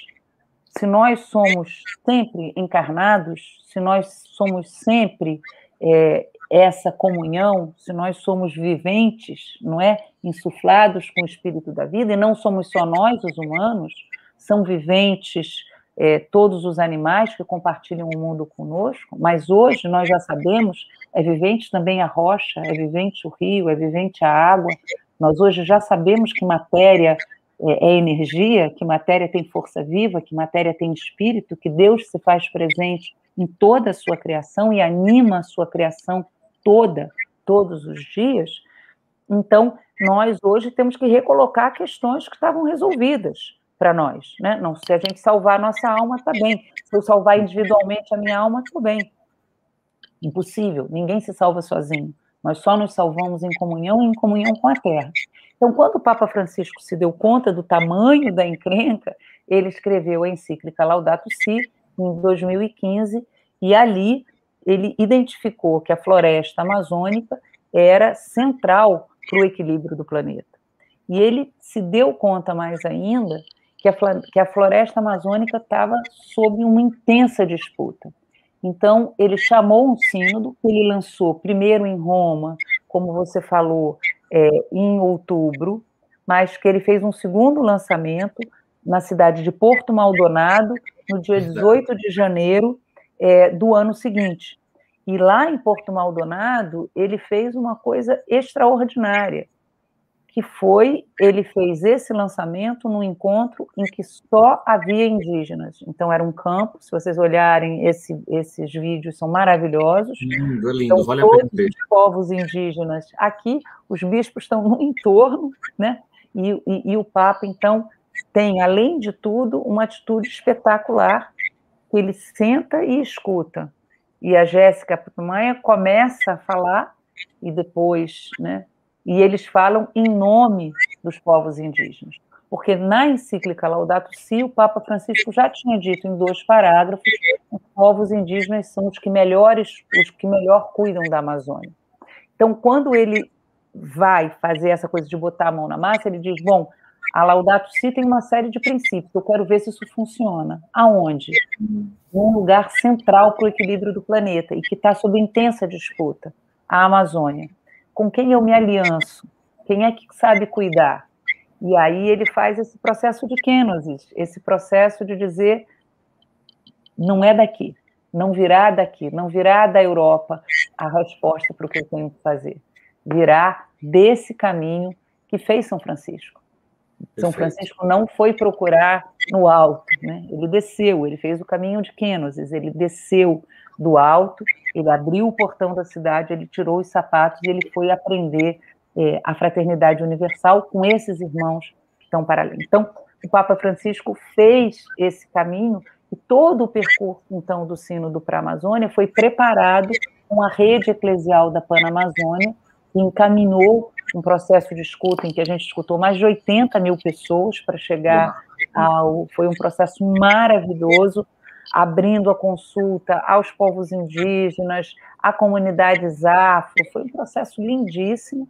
Se nós somos sempre encarnados, se nós somos sempre é, essa comunhão, se nós somos viventes, não é? Insuflados com o espírito da vida, e não somos só nós, os humanos, são viventes é, todos os animais que compartilham o mundo conosco, mas hoje nós já sabemos, é vivente também a rocha, é vivente o rio, é vivente a água. Nós hoje já sabemos que matéria é, é energia, que matéria tem força viva, que matéria tem espírito, que Deus se faz presente em toda a sua criação e anima a sua criação toda, todos os dias. Então, nós hoje temos que recolocar questões que estavam resolvidas para nós, né? Não, se a gente salvar a nossa alma, está bem. Se eu salvar individualmente a minha alma, tudo bem. Impossível. Ninguém se salva sozinho. Nós só nos salvamos em comunhão e em comunhão com a Terra. Então, quando o Papa Francisco se deu conta do tamanho da encrenca, ele escreveu a encíclica Laudato Si em 2015 e ali ele identificou que a floresta amazônica era central para o equilíbrio do planeta. E ele se deu conta mais ainda que a, que a floresta amazônica estava sob uma intensa disputa. Então, ele chamou um sínodo, que ele lançou primeiro em Roma, como você falou, é, em outubro, mas que ele fez um segundo lançamento na cidade de Porto Maldonado, no dia 18 de janeiro é, do ano seguinte. E lá em Porto Maldonado, ele fez uma coisa extraordinária que foi, ele fez esse lançamento num encontro em que só havia indígenas. Então, era um campo, se vocês olharem, esse, esses vídeos são maravilhosos. Lindo, é lindo, então, vale todos os povos indígenas aqui, os bispos estão no entorno, né? E, e, e o Papa, então, tem, além de tudo, uma atitude espetacular, que ele senta e escuta. E a Jéssica Putumanha começa a falar e depois, né? E eles falam em nome dos povos indígenas. Porque na encíclica Laudato Si, o Papa Francisco já tinha dito em dois parágrafos os povos indígenas são os que melhores, os que melhor cuidam da Amazônia. Então, quando ele vai fazer essa coisa de botar a mão na massa, ele diz: bom, a Laudato Si tem uma série de princípios, eu quero ver se isso funciona. Aonde? Num lugar central para o equilíbrio do planeta e que está sob intensa disputa a Amazônia. Com quem eu me alianço? Quem é que sabe cuidar? E aí ele faz esse processo de kenosis, esse processo de dizer não é daqui, não virá daqui, não virá da Europa a resposta para o que eu tenho que fazer. Virá desse caminho que fez São Francisco. São Francisco não foi procurar no alto, né? ele desceu, ele fez o caminho de Kenosis, ele desceu do alto, ele abriu o portão da cidade, ele tirou os sapatos e ele foi aprender é, a fraternidade universal com esses irmãos que estão para ali. Então, o Papa Francisco fez esse caminho e todo o percurso, então, do Sínodo para a Amazônia foi preparado com a rede eclesial da Panamazônia, que encaminhou um processo de escuta em que a gente escutou mais de 80 mil pessoas para chegar ao. Foi um processo maravilhoso, abrindo a consulta aos povos indígenas, a comunidades afro. Foi um processo lindíssimo.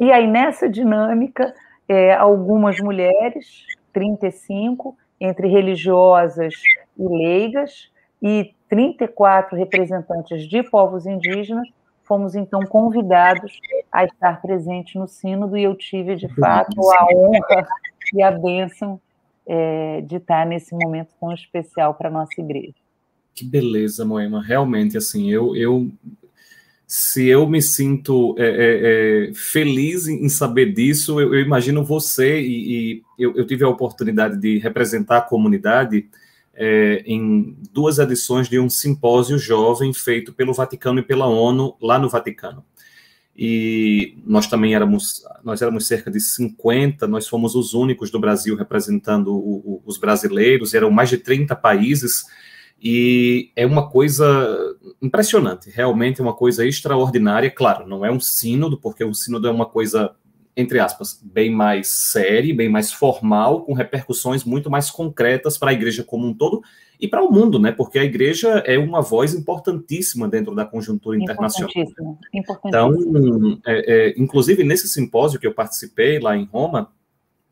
E aí, nessa dinâmica, é, algumas mulheres, 35, entre religiosas e leigas, e 34 representantes de povos indígenas, fomos então convidados a estar presente no sínodo e eu tive de fato a honra e a bênção é, de estar nesse momento tão especial para nossa igreja. Que beleza, Moema. Realmente, assim, eu, eu se eu me sinto é, é, é feliz em saber disso, eu, eu imagino você, e, e eu, eu, tive a oportunidade de representar a comunidade é, em duas edições de um simpósio jovem feito pelo Vaticano e pela ONU lá no Vaticano. E nós também éramos, nós éramos cerca de 50, nós fomos os únicos do Brasil representando o, o, os brasileiros, eram mais de 30 países, e é uma coisa impressionante, realmente é uma coisa extraordinária. Claro, não é um sínodo, porque o sínodo é uma coisa entre aspas, bem mais séria, bem mais formal, com repercussões muito mais concretas para a igreja como um todo e para o mundo, né? Porque a igreja é uma voz importantíssima dentro da conjuntura internacional. Importantíssimo, importantíssimo. Então, é, é, inclusive nesse simpósio que eu participei lá em Roma,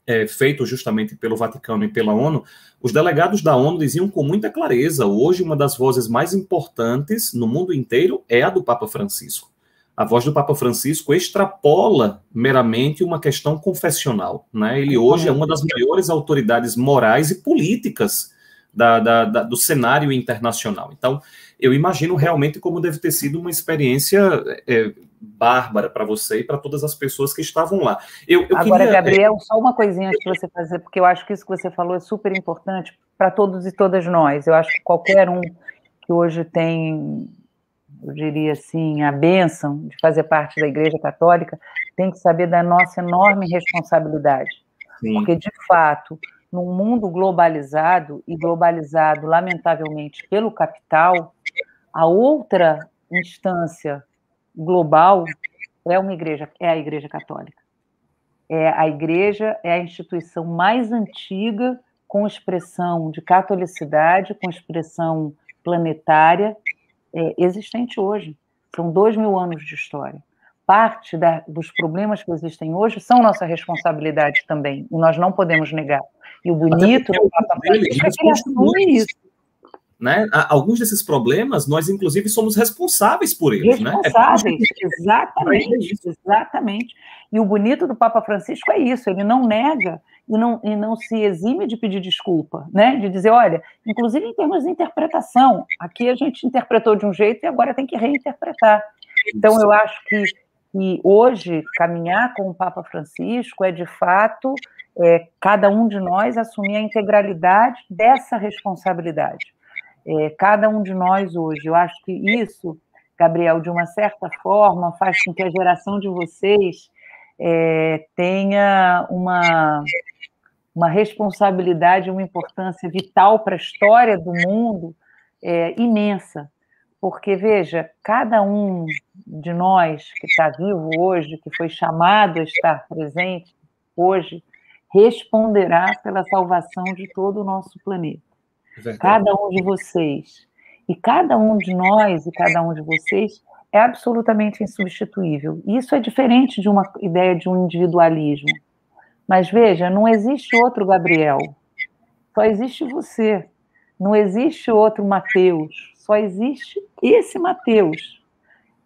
é, feito justamente pelo Vaticano e pela ONU, os delegados da ONU diziam com muita clareza: hoje uma das vozes mais importantes no mundo inteiro é a do Papa Francisco a voz do Papa Francisco extrapola meramente uma questão confessional. Né? Ele hoje é uma das maiores autoridades morais e políticas da, da, da, do cenário internacional. Então, eu imagino realmente como deve ter sido uma experiência é, bárbara para você e para todas as pessoas que estavam lá. Eu, eu Agora, queria... Gabriel, só uma coisinha de você fazer, porque eu acho que isso que você falou é super importante para todos e todas nós. Eu acho que qualquer um que hoje tem eu diria assim, a bênção de fazer parte da Igreja Católica, tem que saber da nossa enorme responsabilidade. Sim. Porque, de fato, num mundo globalizado, e globalizado, lamentavelmente, pelo capital, a outra instância global é uma igreja, é a Igreja Católica. É a igreja é a instituição mais antiga com expressão de catolicidade, com expressão planetária é, existente hoje. São dois mil anos de história. Parte da, dos problemas que existem hoje são nossa responsabilidade também, e nós não podemos negar. E o bonito Francisco é que ele assume isso. Né? Alguns desses problemas, nós inclusive somos responsáveis por eles. Responsáveis, né? é exatamente, exatamente. E o bonito do Papa Francisco é isso, ele não nega e não, e não se exime de pedir desculpa, né? De dizer, olha, inclusive em termos de interpretação, aqui a gente interpretou de um jeito e agora tem que reinterpretar. Então, eu acho que, que hoje caminhar com o Papa Francisco é de fato é, cada um de nós assumir a integralidade dessa responsabilidade. É, cada um de nós hoje, eu acho que isso, Gabriel, de uma certa forma, faz com que a geração de vocês é, tenha uma, uma responsabilidade, uma importância vital para a história do mundo, é, imensa, porque, veja, cada um de nós que está vivo hoje, que foi chamado a estar presente hoje, responderá pela salvação de todo o nosso planeta. Verdade. Cada um de vocês. E cada um de nós e cada um de vocês é absolutamente insubstituível. Isso é diferente de uma ideia de um individualismo. Mas veja, não existe outro Gabriel. Só existe você. Não existe outro Mateus. Só existe esse Mateus.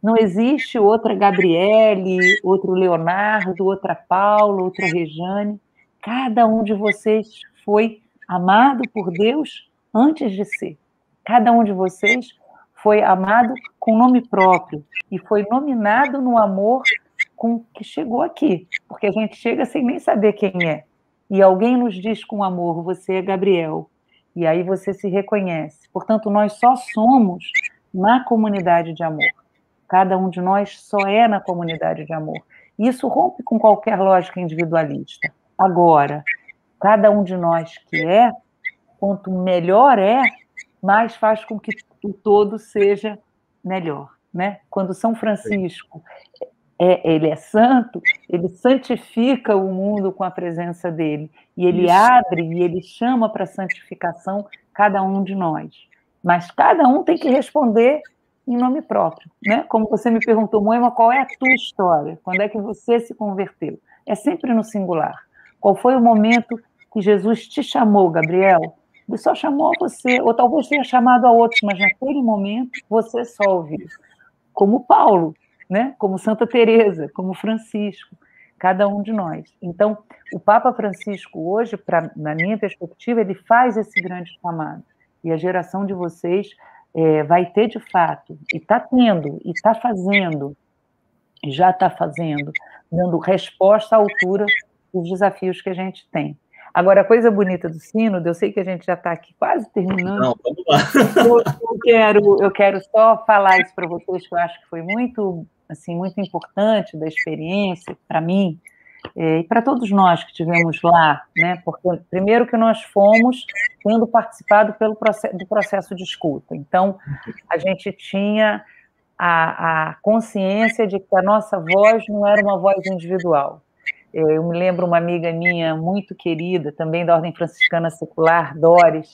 Não existe outra Gabriele, outro Leonardo, outra Paula, outra Rejane. Cada um de vocês foi amado por Deus antes de ser. Cada um de vocês foi amado com nome próprio e foi nominado no amor com que chegou aqui, porque a gente chega sem nem saber quem é. E alguém nos diz com amor: você é Gabriel. E aí você se reconhece. Portanto, nós só somos na comunidade de amor. Cada um de nós só é na comunidade de amor. Isso rompe com qualquer lógica individualista. Agora, cada um de nós que é, quanto melhor é, mais faz com que o todo seja melhor. Né? Quando São Francisco é, ele é santo, ele santifica o mundo com a presença dele. E ele Isso. abre e ele chama para santificação cada um de nós. Mas cada um tem que responder em nome próprio. Né? Como você me perguntou, Moema, qual é a tua história? Quando é que você se converteu? É sempre no singular. Qual foi o momento que Jesus te chamou, Gabriel? Ele só chamou você, ou talvez tenha chamado a outros, mas naquele momento você só ouviu. Como Paulo, né? Como Santa Teresa, como Francisco, cada um de nós. Então, o Papa Francisco hoje, pra, na minha perspectiva, ele faz esse grande chamado. E a geração de vocês é, vai ter de fato, e está tendo, e está fazendo, e já está fazendo, dando resposta à altura dos desafios que a gente tem. Agora, a coisa bonita do sino, eu sei que a gente já está aqui quase terminando. Não, vamos lá. Eu, eu, quero, eu quero só falar isso para vocês, que eu acho que foi muito assim muito importante da experiência para mim é, e para todos nós que tivemos lá, né? Porque primeiro que nós fomos tendo participado pelo processo, do processo de escuta, então a gente tinha a, a consciência de que a nossa voz não era uma voz individual. É, eu me lembro uma amiga minha muito querida, também da Ordem Franciscana Secular, Doris,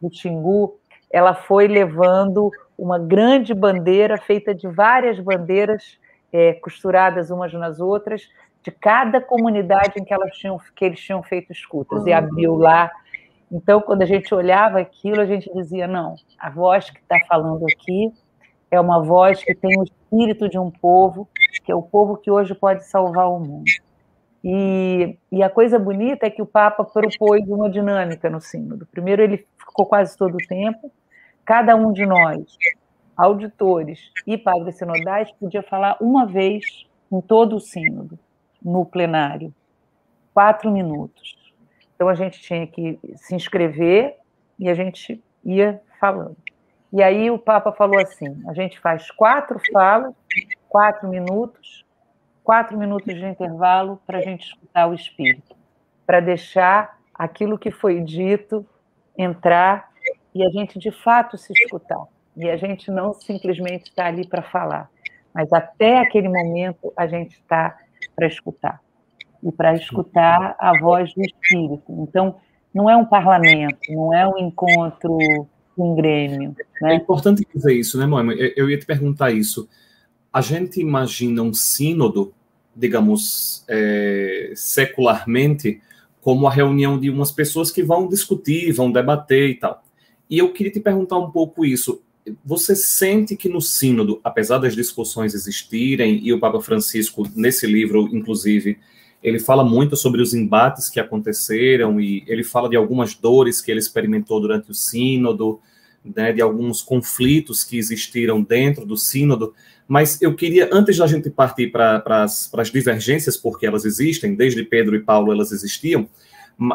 do Xingu, ela foi levando uma grande bandeira feita de várias bandeiras é, costuradas umas nas outras, de cada comunidade em que, elas tinham, que eles tinham feito escutas, e abriu lá. Então, quando a gente olhava aquilo, a gente dizia: não, a voz que está falando aqui é uma voz que tem o espírito de um povo, que é o povo que hoje pode salvar o mundo. E, e, a coisa bonita é que o Papa propôs uma dinâmica no sínodo. Primeiro, ele ficou quase todo o tempo, cada um de nós, auditores e padres sinodais, podia falar uma vez em todo o sínodo, no plenário, quatro minutos. Então a gente tinha que se inscrever e a gente ia falando. E aí o Papa falou assim: a gente faz quatro falas, quatro minutos, quatro minutos de intervalo para a gente escutar o Espírito, para deixar aquilo que foi dito entrar e a gente de fato se escutar. E a gente não simplesmente está ali para falar, mas até aquele momento a gente está para escutar. E para escutar a voz do Espírito. Então, não é um parlamento, não é um encontro um grêmio. Né? É importante dizer isso, né, Moema? Eu ia te perguntar isso. A gente imagina um sínodo, digamos, é, secularmente, como a reunião de umas pessoas que vão discutir, vão debater e tal. E eu queria te perguntar um pouco isso. Você sente que no Sínodo, apesar das discussões existirem, e o Papa Francisco, nesse livro, inclusive, ele fala muito sobre os embates que aconteceram e ele fala de algumas dores que ele experimentou durante o Sínodo, né, de alguns conflitos que existiram dentro do Sínodo. Mas eu queria, antes da gente partir para as divergências, porque elas existem, desde Pedro e Paulo elas existiam,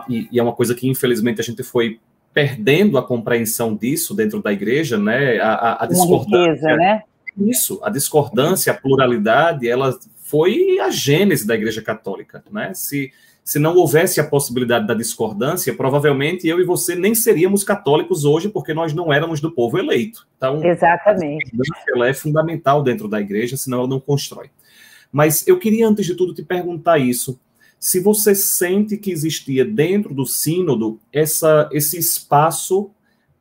e, e é uma coisa que infelizmente a gente foi perdendo a compreensão disso dentro da igreja, né? A, a, a discordância, riqueza, né? Isso, a discordância, a pluralidade, ela foi a gênese da Igreja Católica, né? Se se não houvesse a possibilidade da discordância, provavelmente eu e você nem seríamos católicos hoje, porque nós não éramos do povo eleito. Então, Exatamente. ela é fundamental dentro da igreja, senão ela não constrói. Mas eu queria, antes de tudo, te perguntar isso. Se você sente que existia dentro do sínodo essa, esse espaço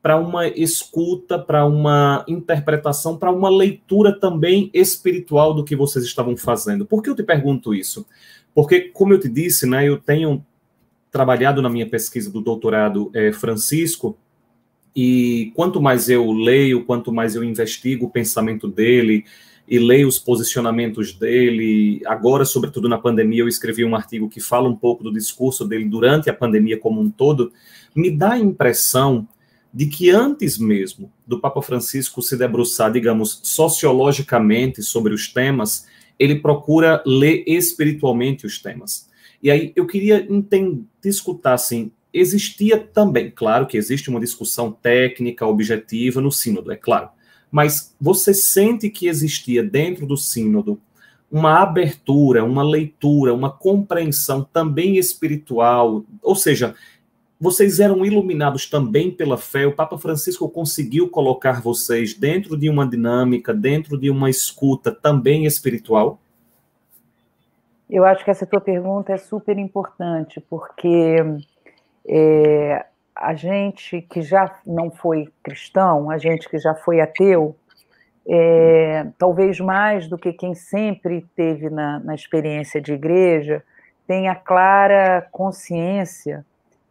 para uma escuta, para uma interpretação, para uma leitura também espiritual do que vocês estavam fazendo. Por que eu te pergunto isso? Porque, como eu te disse, né, eu tenho trabalhado na minha pesquisa do doutorado é, Francisco, e quanto mais eu leio, quanto mais eu investigo o pensamento dele e leio os posicionamentos dele, agora, sobretudo na pandemia, eu escrevi um artigo que fala um pouco do discurso dele durante a pandemia como um todo, me dá a impressão de que antes mesmo do Papa Francisco se debruçar, digamos, sociologicamente sobre os temas, ele procura ler espiritualmente os temas. E aí eu queria escutar assim, existia também, claro que existe uma discussão técnica, objetiva no sínodo, é claro, mas você sente que existia dentro do sínodo uma abertura, uma leitura, uma compreensão também espiritual, ou seja, vocês eram iluminados também pela fé. O Papa Francisco conseguiu colocar vocês dentro de uma dinâmica, dentro de uma escuta também espiritual? Eu acho que essa tua pergunta é super importante, porque é, a gente que já não foi cristão, a gente que já foi ateu, é, talvez mais do que quem sempre teve na, na experiência de igreja, tenha clara consciência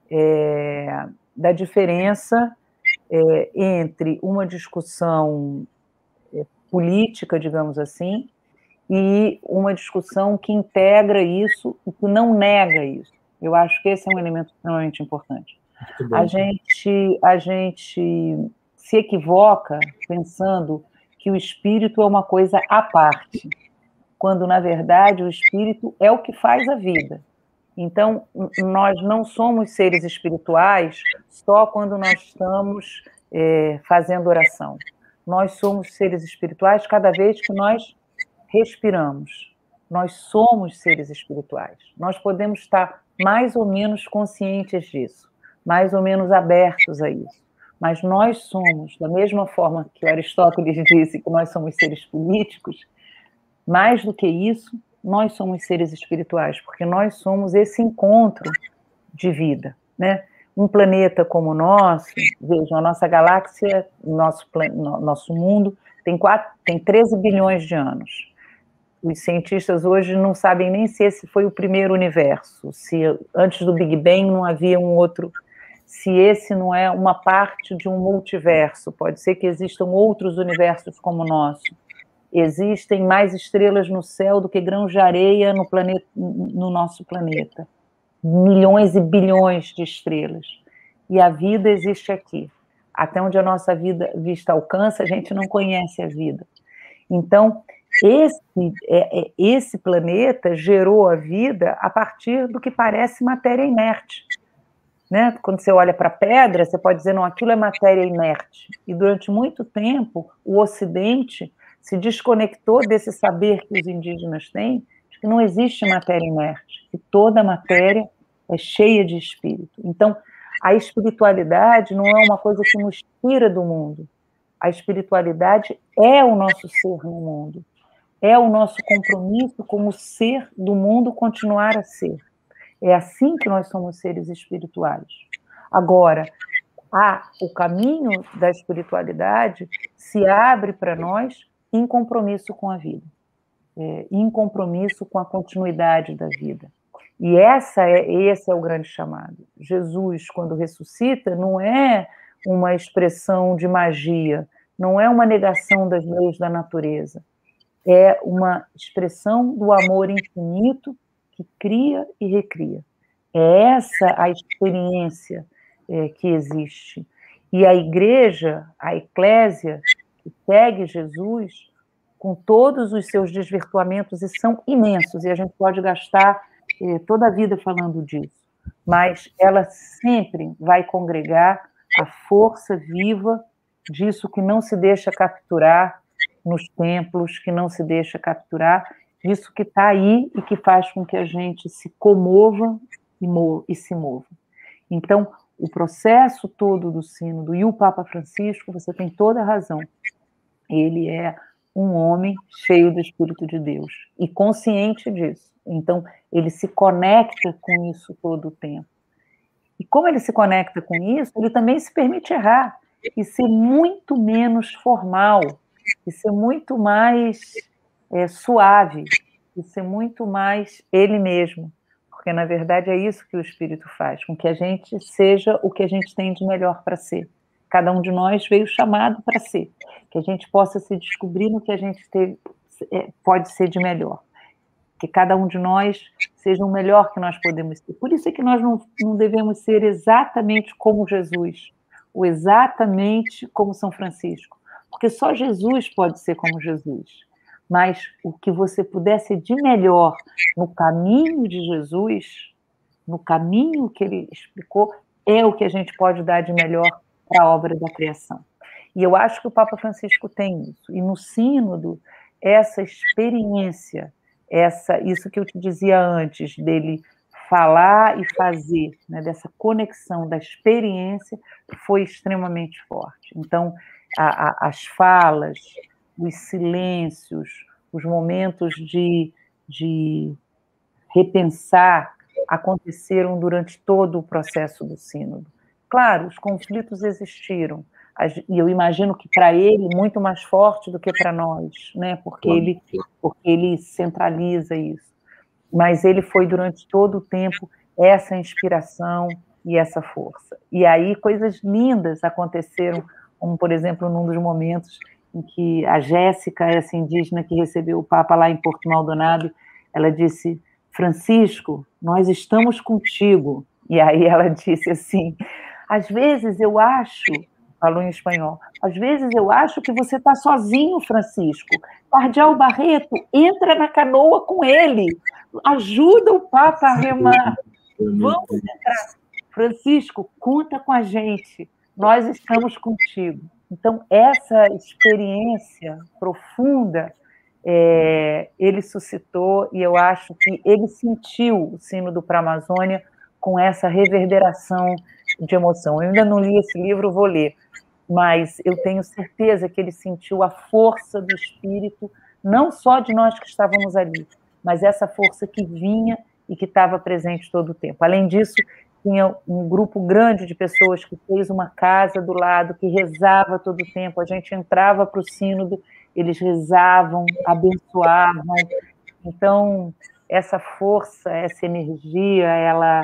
é, da diferença é, entre uma discussão é, política, digamos assim, e uma discussão que integra isso e que não nega isso. Eu acho que esse é um elemento extremamente importante. A gente, a gente se equivoca pensando que o espírito é uma coisa à parte, quando na verdade o espírito é o que faz a vida. Então, nós não somos seres espirituais só quando nós estamos é, fazendo oração. Nós somos seres espirituais cada vez que nós respiramos. Nós somos seres espirituais. Nós podemos estar mais ou menos conscientes disso, mais ou menos abertos a isso. Mas nós somos, da mesma forma que Aristóteles disse que nós somos seres políticos, mais do que isso, nós somos seres espirituais, porque nós somos esse encontro de vida, né? Um planeta como o nosso, vejam, a nossa galáxia, nosso, nosso mundo, tem, quatro, tem 13 bilhões de anos. Os cientistas hoje não sabem nem se esse foi o primeiro universo, se antes do Big Bang não havia um outro, se esse não é uma parte de um multiverso, pode ser que existam outros universos como o nosso existem mais estrelas no céu do que grãos de areia no, planeta, no nosso planeta. Milhões e bilhões de estrelas. E a vida existe aqui. Até onde a nossa vida, vista alcança, a gente não conhece a vida. Então, esse, é, é, esse planeta gerou a vida a partir do que parece matéria inerte. Né? Quando você olha para a pedra, você pode dizer, não, aquilo é matéria inerte. E durante muito tempo, o Ocidente se desconectou desse saber que os indígenas têm, de que não existe matéria inerte, que toda matéria é cheia de espírito. Então, a espiritualidade não é uma coisa que nos tira do mundo. A espiritualidade é o nosso ser no mundo. É o nosso compromisso como ser do mundo continuar a ser. É assim que nós somos seres espirituais. Agora, a, o caminho da espiritualidade se abre para nós em compromisso com a vida, é, em compromisso com a continuidade da vida. E essa é, esse é o grande chamado. Jesus, quando ressuscita, não é uma expressão de magia, não é uma negação das leis da natureza, é uma expressão do amor infinito que cria e recria. É essa a experiência é, que existe. E a igreja, a eclésia, que segue Jesus, com todos os seus desvirtuamentos, e são imensos, e a gente pode gastar eh, toda a vida falando disso, mas ela sempre vai congregar a força viva disso que não se deixa capturar nos templos, que não se deixa capturar, disso que está aí e que faz com que a gente se comova e, e se movam. Então, o processo todo do sínodo e o Papa Francisco, você tem toda a razão. Ele é um homem cheio do Espírito de Deus e consciente disso. Então, ele se conecta com isso todo o tempo. E como ele se conecta com isso, ele também se permite errar e ser muito menos formal, e ser muito mais é, suave, e ser muito mais ele mesmo. Porque, na verdade, é isso que o Espírito faz, com que a gente seja o que a gente tem de melhor para ser. Cada um de nós veio chamado para ser, que a gente possa se descobrir no que a gente teve, é, pode ser de melhor. Que cada um de nós seja o melhor que nós podemos ser. Por isso é que nós não, não devemos ser exatamente como Jesus, ou exatamente como São Francisco, porque só Jesus pode ser como Jesus. Mas o que você pudesse de melhor no caminho de Jesus, no caminho que ele explicou, é o que a gente pode dar de melhor para a obra da criação. E eu acho que o Papa Francisco tem isso. E no Sínodo, essa experiência, essa isso que eu te dizia antes, dele falar e fazer, né, dessa conexão da experiência, foi extremamente forte. Então, a, a, as falas, os silêncios, os momentos de, de repensar aconteceram durante todo o processo do Sínodo. Claro, os conflitos existiram, e eu imagino que para ele muito mais forte do que para nós, né? Porque ele, porque ele centraliza isso. Mas ele foi durante todo o tempo essa inspiração e essa força. E aí coisas lindas aconteceram, como por exemplo num dos momentos em que a Jéssica, essa indígena que recebeu o Papa lá em Porto Maldonado, ela disse: Francisco, nós estamos contigo. E aí ela disse assim: às vezes eu acho, falou em espanhol, às vezes eu acho que você está sozinho, Francisco. Cardeal Barreto, entra na canoa com ele, ajuda o Papa a remar. Vamos entrar. Francisco, conta com a gente, nós estamos contigo. Então, essa experiência profunda é, ele suscitou, e eu acho que ele sentiu o sino do Pra-Amazônia com essa reverberação de emoção. Eu ainda não li esse livro, vou ler, mas eu tenho certeza que ele sentiu a força do espírito, não só de nós que estávamos ali, mas essa força que vinha e que estava presente todo o tempo. Além disso, tinha um grupo grande de pessoas que fez uma casa do lado, que rezava todo o tempo. A gente entrava para o sínodo, eles rezavam, abençoavam. Então, essa força, essa energia, ela,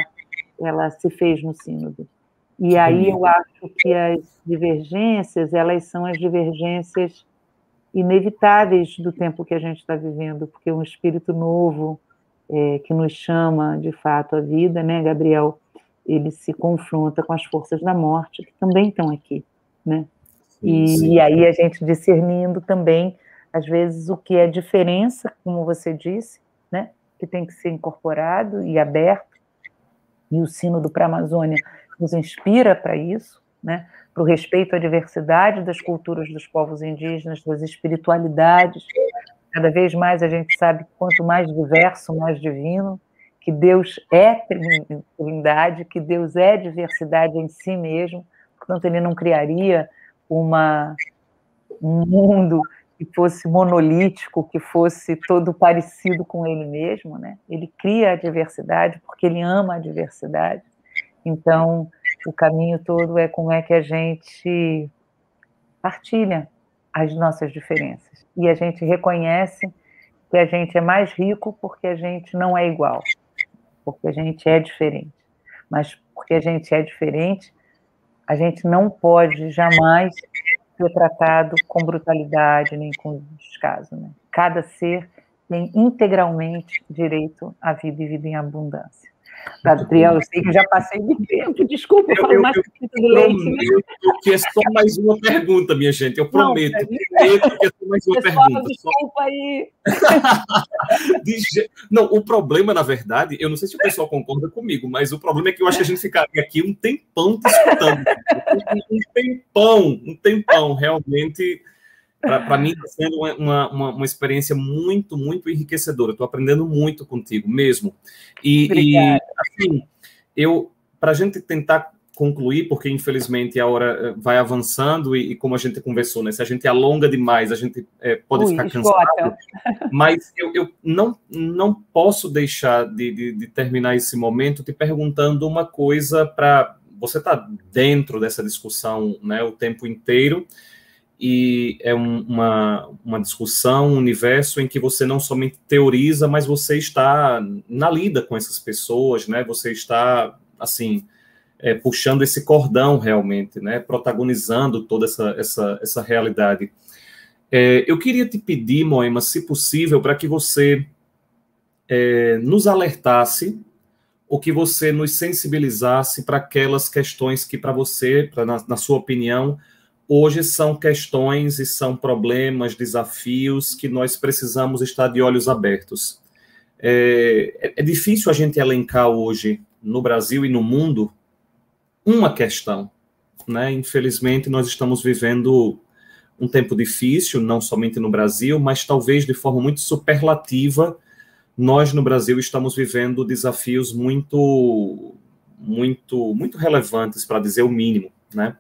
ela se fez no sínodo. E aí eu acho que as divergências, elas são as divergências inevitáveis do tempo que a gente está vivendo, porque um espírito novo é, que nos chama, de fato, à vida, né, Gabriel? ele se confronta com as forças da morte, que também estão aqui, né? E, e, aí a gente discernindo também, às vezes, o que é diferença, como você disse, né? Que tem que ser incorporado e aberto. E o sino do Pra-Amazônia nos inspira para isso, né? Para o respeito à diversidade das culturas dos povos indígenas, das espiritualidades. Cada vez mais a gente sabe que quanto mais diverso, mais divino que Deus é trindade, que Deus é diversidade em si mesmo, portanto, ele não criaria uma, um mundo que fosse monolítico, que fosse todo parecido com ele mesmo, né? Ele cria a diversidade porque ele ama a diversidade. Então, o caminho todo é como é que a gente partilha as nossas diferenças e a gente reconhece que a gente é mais rico porque a gente não é igual porque a gente é diferente. Mas porque a gente é diferente, a gente não pode jamais ser tratado com brutalidade nem com descaso. Né? Cada ser tem integralmente direito à vida e vida em abundância. Gabriel, eu sei que já passei de tempo, desculpa, eu falo mais eu, eu, leite. que é só mais uma pergunta, minha gente, eu prometo. Não, prometo que é só mais uma Pessoal, pergunta. Desculpa aí. não, o problema, na verdade, eu não sei se o pessoal concorda comigo, mas o problema é que eu acho que a gente ficaria aqui um tempão escutando. um tempão, um tempão, realmente para mim está sendo uma, uma, uma, experiência muito, muito enriquecedora. Estou aprendendo muito contigo mesmo. E, e, assim, eu, para a gente tentar concluir, porque infelizmente a hora eh, vai avançando e, e, como a gente conversou, né, se a gente alonga demais, a gente é, pode Ui, ficar cansado. Mas eu, eu, não, não posso deixar de, de, de terminar esse momento te perguntando uma coisa para você está dentro dessa discussão né, o tempo inteiro e é um, uma, uma discussão, um universo em que você não somente teoriza, mas você está na lida com essas pessoas, né? Você está assim é, puxando esse cordão realmente, né? Protagonizando toda essa essa, essa realidade. É, eu queria te pedir, Moema, se possível, para que você é, nos alertasse ou que você nos sensibilizasse para aquelas questões que, para você, pra, na, na sua opinião, hoje são questões e são problemas, desafios que nós precisamos estar de olhos abertos. É, é, difícil a gente elencar hoje, no Brasil e no mundo, uma questão. Né? Infelizmente, nós estamos vivendo um tempo difícil, não somente no Brasil, mas talvez de forma muito superlativa nós no Brasil estamos vivendo desafios muito, muito, muito relevantes, para dizer o mínimo, né?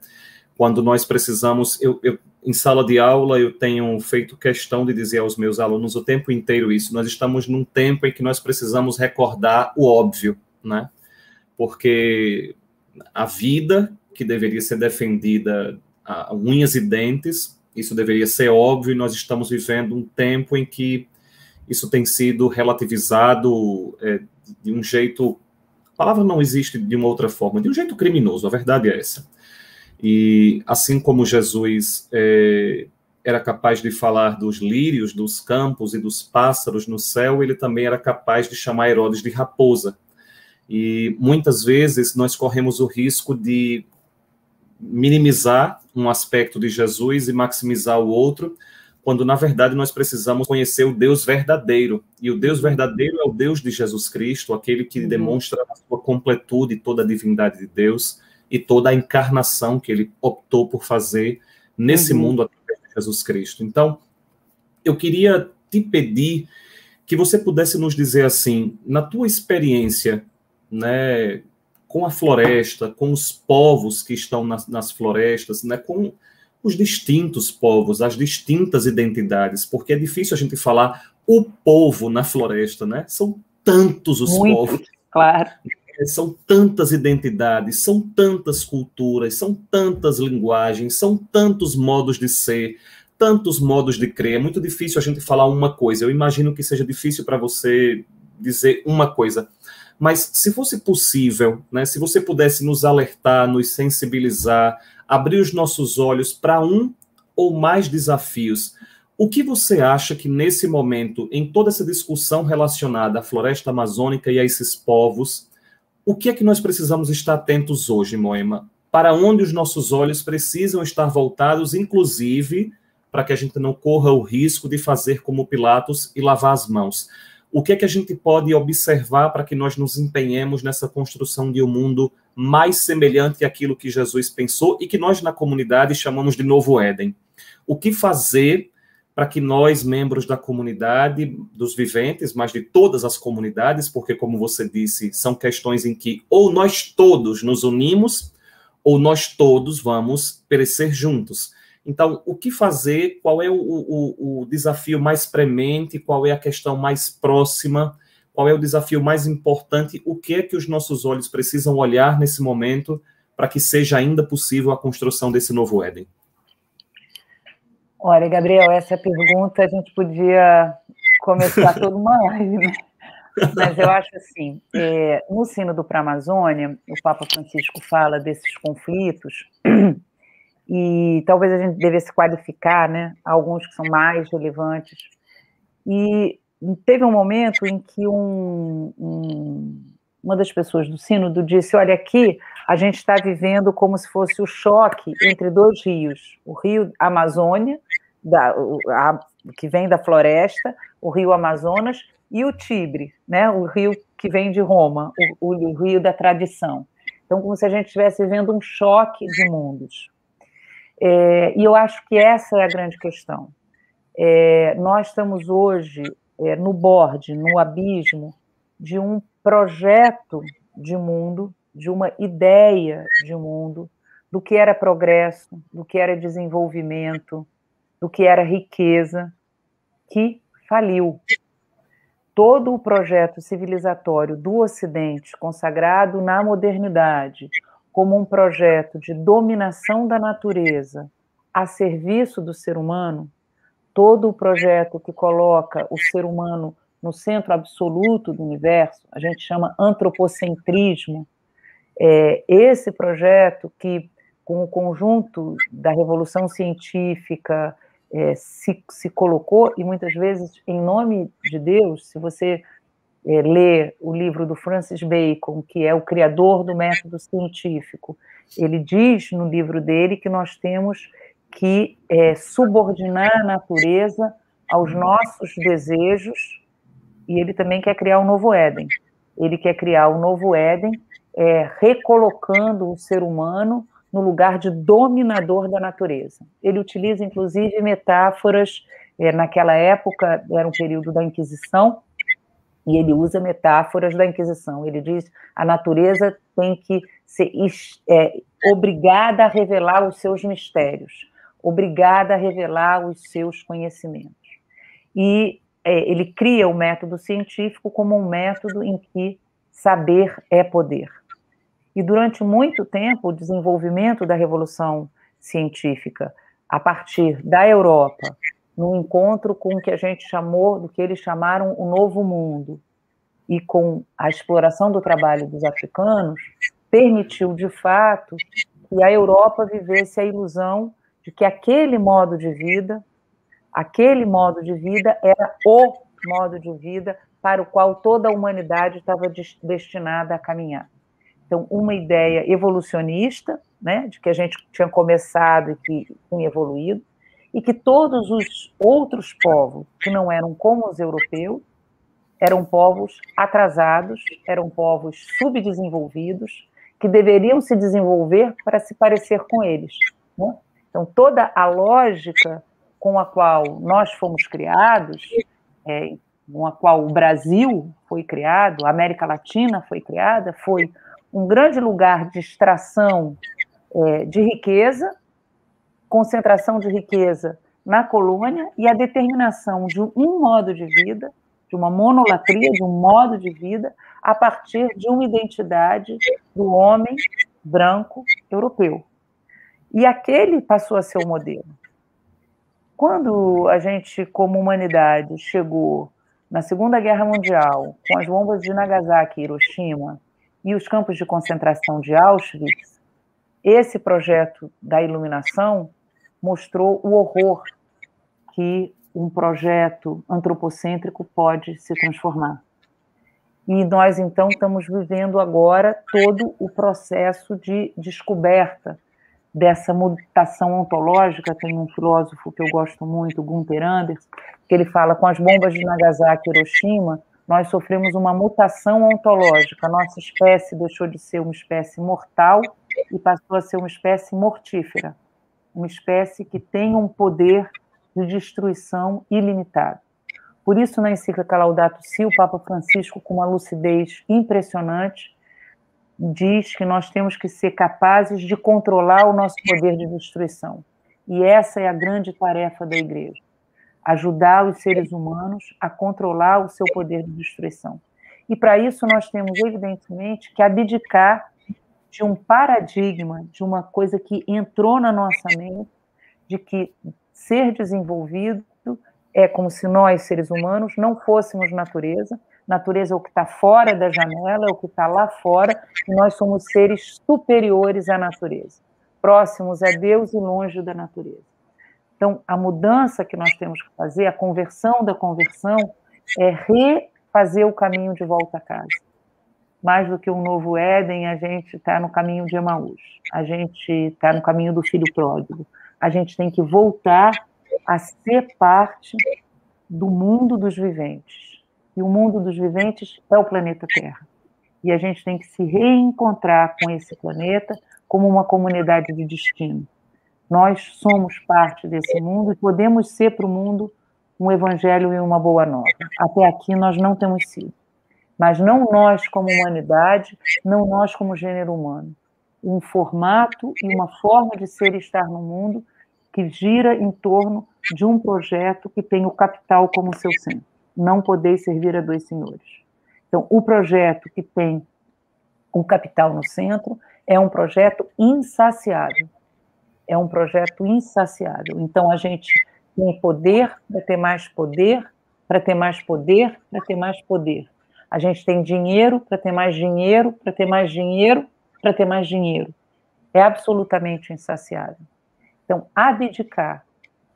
Quando nós precisamos, eu, eu, em sala de aula, eu tenho feito questão de dizer aos meus alunos o tempo inteiro isso. Nós estamos num tempo em que nós precisamos recordar o óbvio, né? Porque a vida que deveria ser defendida a unhas e dentes, isso deveria ser óbvio, e nós estamos vivendo um tempo em que isso tem sido relativizado é, de um jeito. A palavra não existe de uma outra forma, de um jeito criminoso, a verdade é essa. E assim como Jesus é, era capaz de falar dos lírios, dos campos e dos pássaros no céu, ele também era capaz de chamar Herodes de raposa. E muitas vezes nós corremos o risco de minimizar um aspecto de Jesus e maximizar o outro, quando na verdade nós precisamos conhecer o Deus verdadeiro. E o Deus verdadeiro é o Deus de Jesus Cristo, aquele que uhum. demonstra a sua completude, toda a divindade de Deus e toda a encarnação que ele optou por fazer nesse uhum. mundo através de Jesus Cristo. Então, eu queria te pedir que você pudesse nos dizer assim, na tua experiência, né, com a floresta, com os povos que estão nas, nas florestas, né, com os distintos povos, as distintas identidades, porque é difícil a gente falar o povo na floresta, né? São tantos os Muito, povos. Claro. É, são tantas identidades, são tantas culturas, são tantas linguagens, são tantos modos de ser, tantos modos de crer. É muito difícil a gente falar uma coisa. Eu imagino que seja difícil para você dizer uma coisa. Mas se fosse possível, né, se você pudesse nos alertar, nos sensibilizar, abrir os nossos olhos para um ou mais desafios. O que você acha que nesse momento, em toda essa discussão relacionada à floresta amazônica e a esses povos, o que é que nós precisamos estar atentos hoje, Moema? Para onde os nossos olhos precisam estar voltados, inclusive para que a gente não corra o risco de fazer como Pilatos e lavar as mãos. O que é que a gente pode observar para que nós nos empenhemos nessa construção de um mundo mais semelhante àquilo que Jesus pensou e que nós na comunidade chamamos de novo Éden? O que fazer para que nós, membros da comunidade, dos viventes, mas de todas as comunidades, porque, como você disse, são questões em que ou nós todos nos unimos, ou nós todos vamos perecer juntos. Então, o que fazer? Qual é o, o, o, desafio mais premente? Qual é a questão mais próxima? Qual é o desafio mais importante? O que é que os nossos olhos precisam olhar nesse momento para que seja ainda possível a construção desse novo Éden? Olha, Gabriel, essa pergunta a gente podia começar toda uma live, né? Mas eu acho assim, é, no sino do Amazônia, o Papa Francisco fala desses conflitos e talvez a gente devesse qualificar, né, alguns que são mais relevantes. E teve um momento em que um, um, uma das pessoas do sínodo disse: Olha, aqui a gente está vivendo como se fosse o choque entre dois rios, o rio Amazônia, da, a, que vem da floresta, o rio Amazonas, e o Tibre, né, o rio que vem de Roma, o, o, o rio da tradição. Então, como se a gente estivesse vendo um choque de mundos. É, e eu acho que essa é a grande questão. É, nós estamos hoje é, no borde, no abismo de um projeto de mundo de uma ideia de mundo, do que era progresso, do que era desenvolvimento, do que era riqueza, que faliu. Todo o projeto civilizatório do Ocidente, consagrado na modernidade, como um projeto de dominação da natureza a serviço do ser humano, todo o projeto que coloca o ser humano no centro absoluto do universo, a gente chama antropocentrismo, é, esse projeto que, com o conjunto da revolução científica, é, se, se colocou, e muitas vezes, em nome de Deus, se você é, lê o livro do Francis Bacon, que é o criador do método científico, ele diz no livro dele que nós temos que é, subordinar a natureza aos nossos desejos e ele também quer criar um novo Éden. Ele quer criar um novo Éden, é, recolocando o ser humano no lugar de dominador da natureza. Ele utiliza, inclusive, metáforas. É, naquela época, era um período da Inquisição, e ele usa metáforas da Inquisição. Ele diz a natureza tem que ser é, obrigada a revelar os seus mistérios, obrigada a revelar os seus conhecimentos. E é, ele cria o método científico como um método em que saber é poder. E durante muito tempo, o desenvolvimento da revolução científica, a partir da Europa, no encontro com o que a gente chamou, do que eles chamaram o Novo Mundo, e com a exploração do trabalho dos africanos, permitiu, de fato, que a Europa vivesse a ilusão de que aquele modo de vida Aquele modo de vida era o modo de vida para o qual toda a humanidade estava destinada a caminhar. Então, uma ideia evolucionista, né, de que a gente tinha começado e que tinha evoluído, e que todos os outros povos que não eram como os europeus eram povos atrasados, eram povos subdesenvolvidos, que deveriam se desenvolver para se parecer com eles. Né? Então, toda a lógica com a qual nós fomos criados, é, com a qual o Brasil foi criado, a América Latina foi criada, foi um grande lugar de extração é, de riqueza, concentração de riqueza na colônia e a determinação de um modo de vida, de uma monolatria, de um modo de vida, a partir de uma identidade do homem branco europeu. E aquele passou a ser o modelo. Quando a gente, como humanidade, chegou na Segunda Guerra Mundial, com as bombas de Nagasaki e Hiroshima e os campos de concentração de Auschwitz, esse projeto da iluminação mostrou o horror que um projeto antropocêntrico pode se transformar. E nós, então, estamos vivendo agora todo o processo de descoberta dessa mutação ontológica, tem um filósofo que eu gosto muito, Gunther Anders, que ele fala, com as bombas de Nagasaki e Hiroshima, nós sofremos uma mutação ontológica, nossa espécie deixou de ser uma espécie mortal e passou a ser uma espécie mortífera, uma espécie que tem um poder de destruição ilimitado. Por isso, na encíclica Laudato Si, o Papa Francisco, com uma lucidez impressionante, diz que nós temos que ser capazes de controlar o nosso poder de destruição. E essa é a grande tarefa da igreja: ajudar os seres humanos a controlar o seu poder de destruição. E para isso nós temos, evidentemente, que abdicar de um paradigma, de uma coisa que entrou na nossa mente, de que ser desenvolvido é como se nós, seres humanos, não fôssemos natureza, natureza é o que está fora da janela, é o que está lá fora, e nós somos seres superiores à natureza, próximos a Deus e longe da natureza. Então, a mudança que nós temos que fazer, a conversão da conversão, é refazer o caminho de volta a casa. Mais do que um novo Éden, a gente está no caminho de Emaús, a gente está no caminho do filho pródigo. A gente tem que voltar a ser parte do mundo dos viventes e o mundo dos viventes é o planeta Terra. E a gente tem que se reencontrar com esse planeta como uma comunidade de destino. Nós somos parte desse mundo e podemos ser para o mundo um evangelho e uma boa nova. Até aqui nós não temos sido. mas não nós como humanidade, não nós como gênero humano. Um formato e uma forma de ser e estar no mundo que gira em torno de um projeto que tem o capital como seu centro. Não poder servir a dois senhores. Então, o projeto que tem o capital no centro é um projeto insaciável. É um projeto insaciável. Então, a gente tem poder para ter mais poder, para ter mais poder, para ter mais poder. A gente tem dinheiro para ter mais dinheiro, para ter mais dinheiro, para ter mais dinheiro. É absolutamente insaciável. Então, abdicar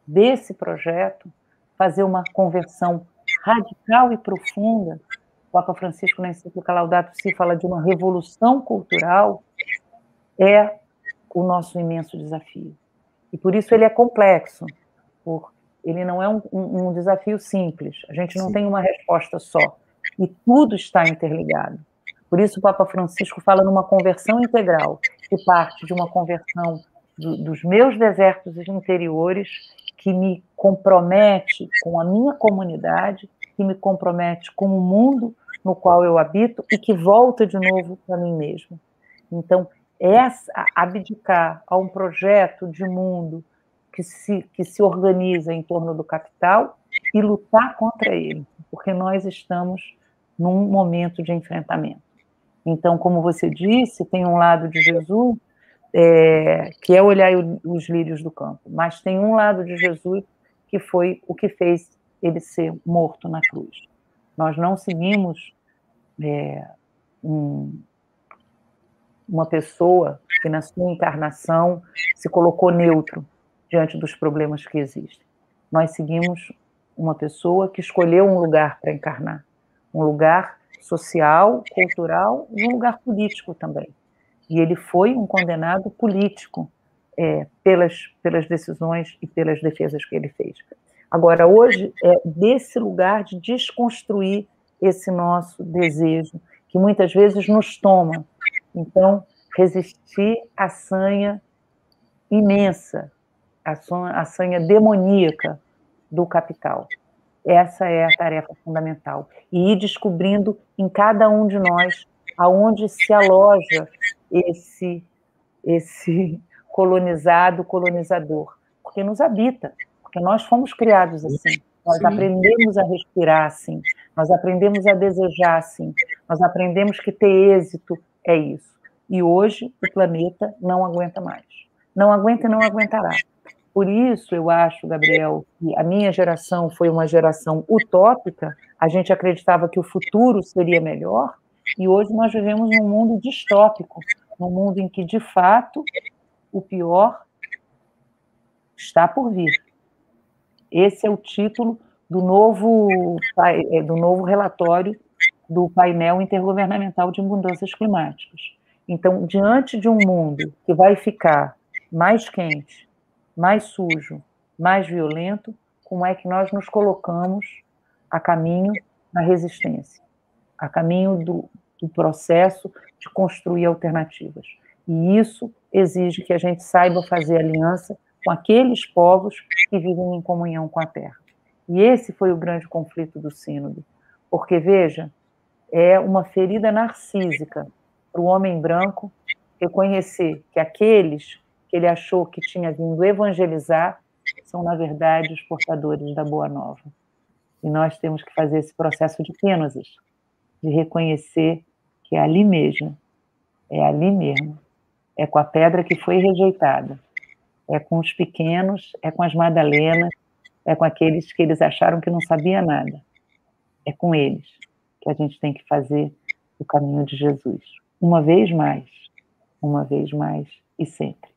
desse projeto, fazer uma conversão radical e profunda, o Papa Francisco na encíclica Laudato Si fala de uma revolução cultural, é o nosso imenso desafio. E por isso ele é complexo, ele não é um, um, um desafio simples. A gente não Sim. tem uma resposta só. E tudo está interligado. Por isso o Papa Francisco fala numa conversão integral, que parte de uma conversão do, dos meus desertos interiores, que me compromete com a minha comunidade, que me compromete com o mundo no qual eu habito e que volta de novo para mim mesmo. Então, essa, abdicar a um projeto de mundo que se, que se organiza em torno do capital e lutar contra ele, porque nós estamos num momento de enfrentamento. Então, como você disse, tem um lado de Jesus é, que é olhar os lírios do campo, mas tem um lado de Jesus que foi o que fez ele ser morto na cruz. Nós não seguimos é, um, uma pessoa que na sua encarnação se colocou neutro diante dos problemas que existem. Nós seguimos uma pessoa que escolheu um lugar para encarnar, um lugar social, cultural e um lugar político também. E ele foi um condenado político é, pelas, pelas decisões e pelas defesas que ele fez. Agora, hoje, é desse lugar de desconstruir esse nosso desejo, que muitas vezes nos toma. Então, resistir à sanha imensa, à sanha demoníaca do capital. Essa é a tarefa fundamental. E ir descobrindo em cada um de nós aonde se aloja esse, esse colonizado, colonizador, porque nos habita, porque nós fomos criados assim. Nós Sim. aprendemos a respirar assim, nós aprendemos a desejar assim, nós aprendemos que ter êxito é isso. E hoje o planeta não aguenta mais. Não aguenta e não aguentará. Por isso, eu acho, Gabriel, que a minha geração foi uma geração utópica, a gente acreditava que o futuro seria melhor, e hoje nós vivemos num mundo distópico, num mundo em que, de fato, o pior está por vir. Esse é o título do novo, do novo relatório do painel intergovernamental de mudanças climáticas. Então, diante de um mundo que vai ficar mais quente, mais sujo, mais violento, como é que nós nos colocamos a caminho da resistência? a caminho do, do processo de construir alternativas. E isso exige que a gente saiba fazer aliança com aqueles povos que vivem em comunhão com a terra. E esse foi o grande conflito do Sínodo. Porque, veja, é uma ferida narcísica para o homem branco reconhecer que aqueles que ele achou que tinha vindo evangelizar são, na verdade, os portadores da Boa Nova. E nós temos que fazer esse processo de kenosis, de reconhecer que é ali mesmo, é ali mesmo, é com a pedra que foi rejeitada, é com os pequenos, é com as Madalenas, é com aqueles que eles acharam que não sabia nada. É com eles que a gente tem que fazer o caminho de Jesus. Uma vez mais, uma vez mais e sempre.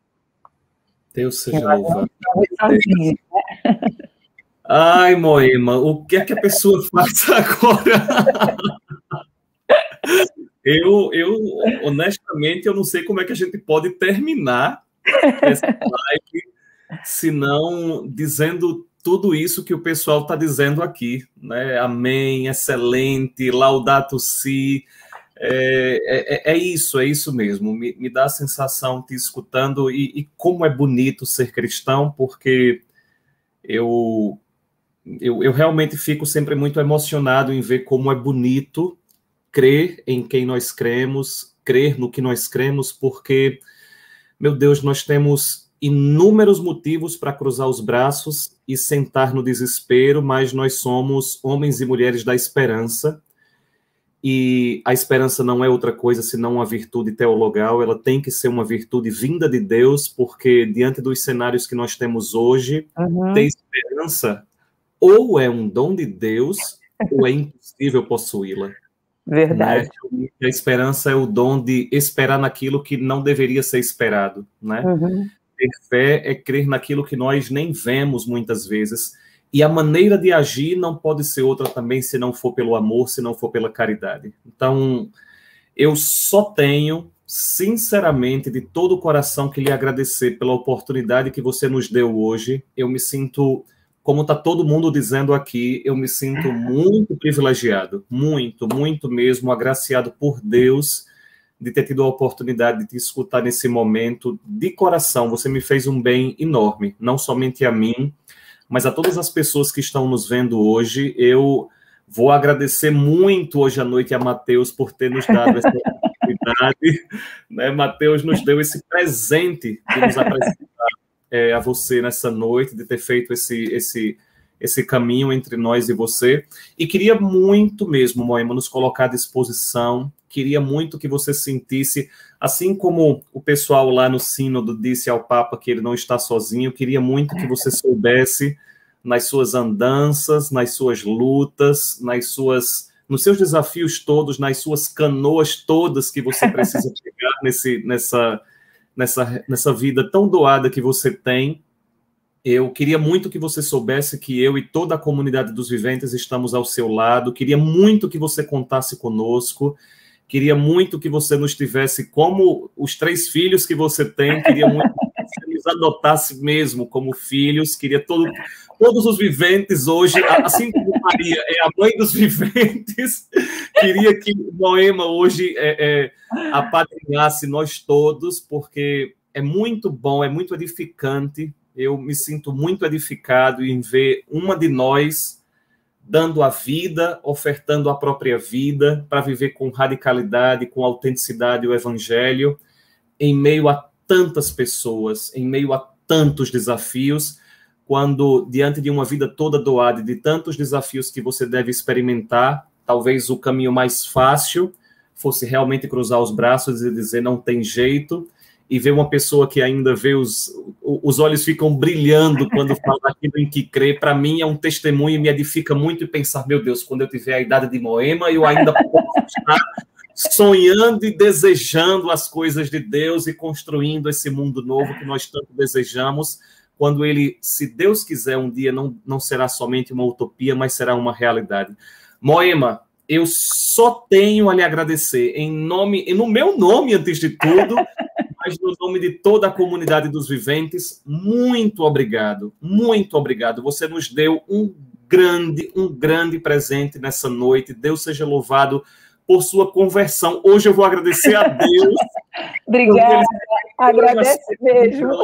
Deus seja louvado. Né? Ai, Moema, o que é que a pessoa faz agora? Eu, eu, honestamente, eu não sei como é que a gente pode terminar essa live se não dizendo tudo isso que o pessoal está dizendo aqui, né? Amém, excelente, laudato si. É, é, é, isso, é isso mesmo. Me, me dá a sensação te escutando e, e, como é bonito ser cristão, porque eu, eu, eu realmente fico sempre muito emocionado em ver como é bonito crer em quem nós cremos, crer no que nós cremos, porque, meu Deus, nós temos inúmeros motivos para cruzar os braços e sentar no desespero, mas nós somos homens e mulheres da esperança. E a esperança não é outra coisa senão uma virtude teologal, ela tem que ser uma virtude vinda de Deus, porque diante dos cenários que nós temos hoje, uhum. ter esperança ou é um dom de Deus ou é impossível possuí-la. Verdade. Né? A esperança é o dom de esperar naquilo que não deveria ser esperado, né? Uhum. Ter fé é crer naquilo que nós nem vemos muitas vezes. E a maneira de agir não pode ser outra também se não for pelo amor, se não for pela caridade. Então, eu só tenho, sinceramente, de todo o coração, que lhe agradecer pela oportunidade que você nos deu hoje. Eu me sinto como está todo mundo dizendo aqui, eu me sinto muito privilegiado, muito, muito mesmo, agraciado por Deus de ter tido a oportunidade de te escutar nesse momento de coração. Você me fez um bem enorme, não somente a mim, mas a todas as pessoas que estão nos vendo hoje. Eu vou agradecer muito hoje à noite a Mateus por ter nos dado essa oportunidade. Né? Mateus nos deu esse presente de nos apresentar é, a você nessa noite, de ter feito esse, esse, esse caminho entre nós e você. E queria muito mesmo, Moema, nos colocar à disposição. Queria muito que você sentisse, assim como o pessoal lá no Sínodo disse ao Papa que ele não está sozinho, queria muito que você soubesse nas suas andanças, nas suas lutas, nas suas nos seus desafios todos, nas suas canoas todas que você precisa pegar nesse, nessa, nessa, nessa vida tão doada que você tem. Eu queria muito que você soubesse que eu e toda a comunidade dos viventes estamos ao seu lado. Queria muito que você contasse conosco. Queria muito que você nos tivesse como os três filhos que você tem. Queria muito que você nos adotasse mesmo como filhos. Queria todo, todos os viventes hoje, assim como Maria é a mãe dos viventes, queria que Moema hoje é, é, apadrinhasse nós todos, porque é muito bom, é muito edificante. Eu me sinto muito edificado em ver uma de nós dando a vida, ofertando a própria vida para viver com radicalidade, com autenticidade o evangelho, em meio a tantas pessoas, em meio a tantos desafios quando, diante de uma vida toda doada de tantos desafios que você deve experimentar, talvez o caminho mais fácil fosse realmente cruzar os braços e dizer não tem jeito, e ver uma pessoa que ainda vê os, os olhos ficam brilhando quando fala aquilo em que crê, para mim é um testemunho e me edifica muito e pensar, meu Deus, quando eu tiver a idade de Moema, eu ainda posso estar sonhando e desejando as coisas de Deus e construindo esse mundo novo que nós tanto desejamos, quando ele, se Deus quiser, um dia não, não será somente uma utopia, mas será uma realidade. Moema, eu só tenho a lhe agradecer em nome, no meu nome antes de tudo, mas no nome de toda a comunidade dos viventes, muito obrigado, muito obrigado. Você nos deu um grande, um grande presente nessa noite. Deus seja louvado por sua conversão. Hoje eu vou agradecer a Deus. Obrigada. Agradece mesmo.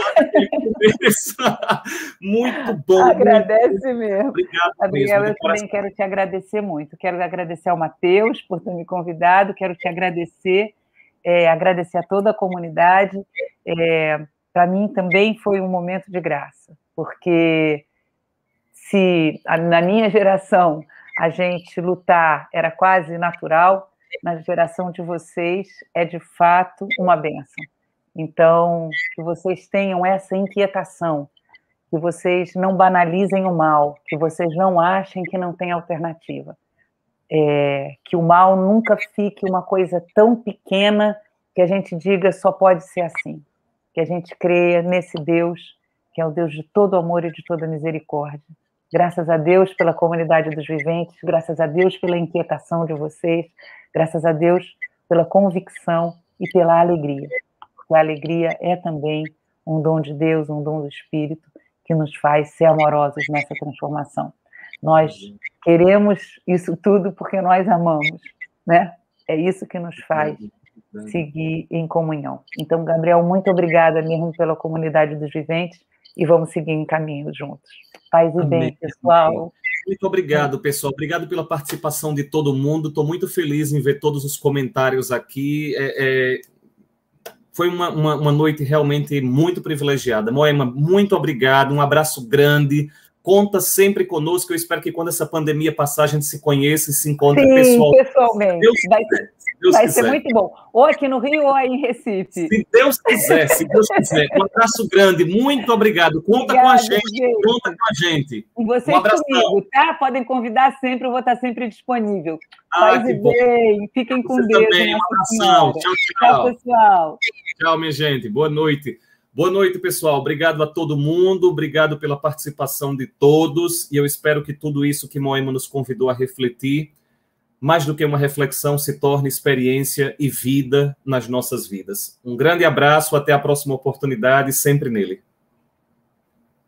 muito bom. Agradece muito mesmo. Obrigado. Gabriel, mesmo, eu também quero te agradecer muito. Quero agradecer ao Matheus por ter me convidado. Quero te agradecer, é, agradecer a toda a comunidade. É, Para mim também foi um momento de graça, porque se na minha geração a gente lutar era quase natural, na geração de vocês é de fato uma benção. Então, que vocês tenham essa inquietação, que vocês não banalizem o mal, que vocês não achem que não tem alternativa. É, que o mal nunca fique uma coisa tão pequena que a gente diga só pode ser assim. Que a gente creia nesse Deus, que é o Deus de todo amor e de toda misericórdia. Graças a Deus pela comunidade dos viventes, graças a Deus pela inquietação de vocês, Graças a Deus pela convicção e pela alegria. Porque a alegria é também um dom de Deus, um dom do Espírito, que nos faz ser amorosos nessa transformação. Nós queremos isso tudo porque nós amamos, né? É isso que nos faz seguir em comunhão. Então, Gabriel, muito obrigada mesmo pela comunidade dos viventes e vamos seguir em caminho juntos. Paz e Amém. bem, pessoal. Muito obrigado, pessoal. Obrigado pela participação de todo mundo. Estou muito feliz em ver todos os comentários aqui. É, é, foi uma, uma, uma, noite realmente muito privilegiada. Moema, muito obrigado. Um abraço grande. Conta sempre conosco. Eu espero que quando essa pandemia passar, a gente se conheça e se encontre Sim, pessoal. pessoalmente. Deus vai, Deus vai ser muito bom. Ou aqui no Rio ou aí em Recife. Se Deus quiser, se Deus quiser. Um abraço grande. Muito obrigado. Conta Obrigada, com a gente. gente. Conta com a gente. E vocês um comigo, tá? Podem convidar sempre. Eu vou estar sempre disponível. Ah, Paz e bem. Fiquem com Você Deus. Também. Um abração. Tchau, tchau. Tchau, pessoal. Tchau, minha gente. Boa noite. Boa noite, pessoal. Obrigado a todo mundo, obrigado pela participação de todos, e eu espero que tudo isso que Moema nos convidou a refletir, mais do que uma reflexão, se torne experiência e vida nas nossas vidas. Um grande abraço, até a próxima oportunidade, sempre nele.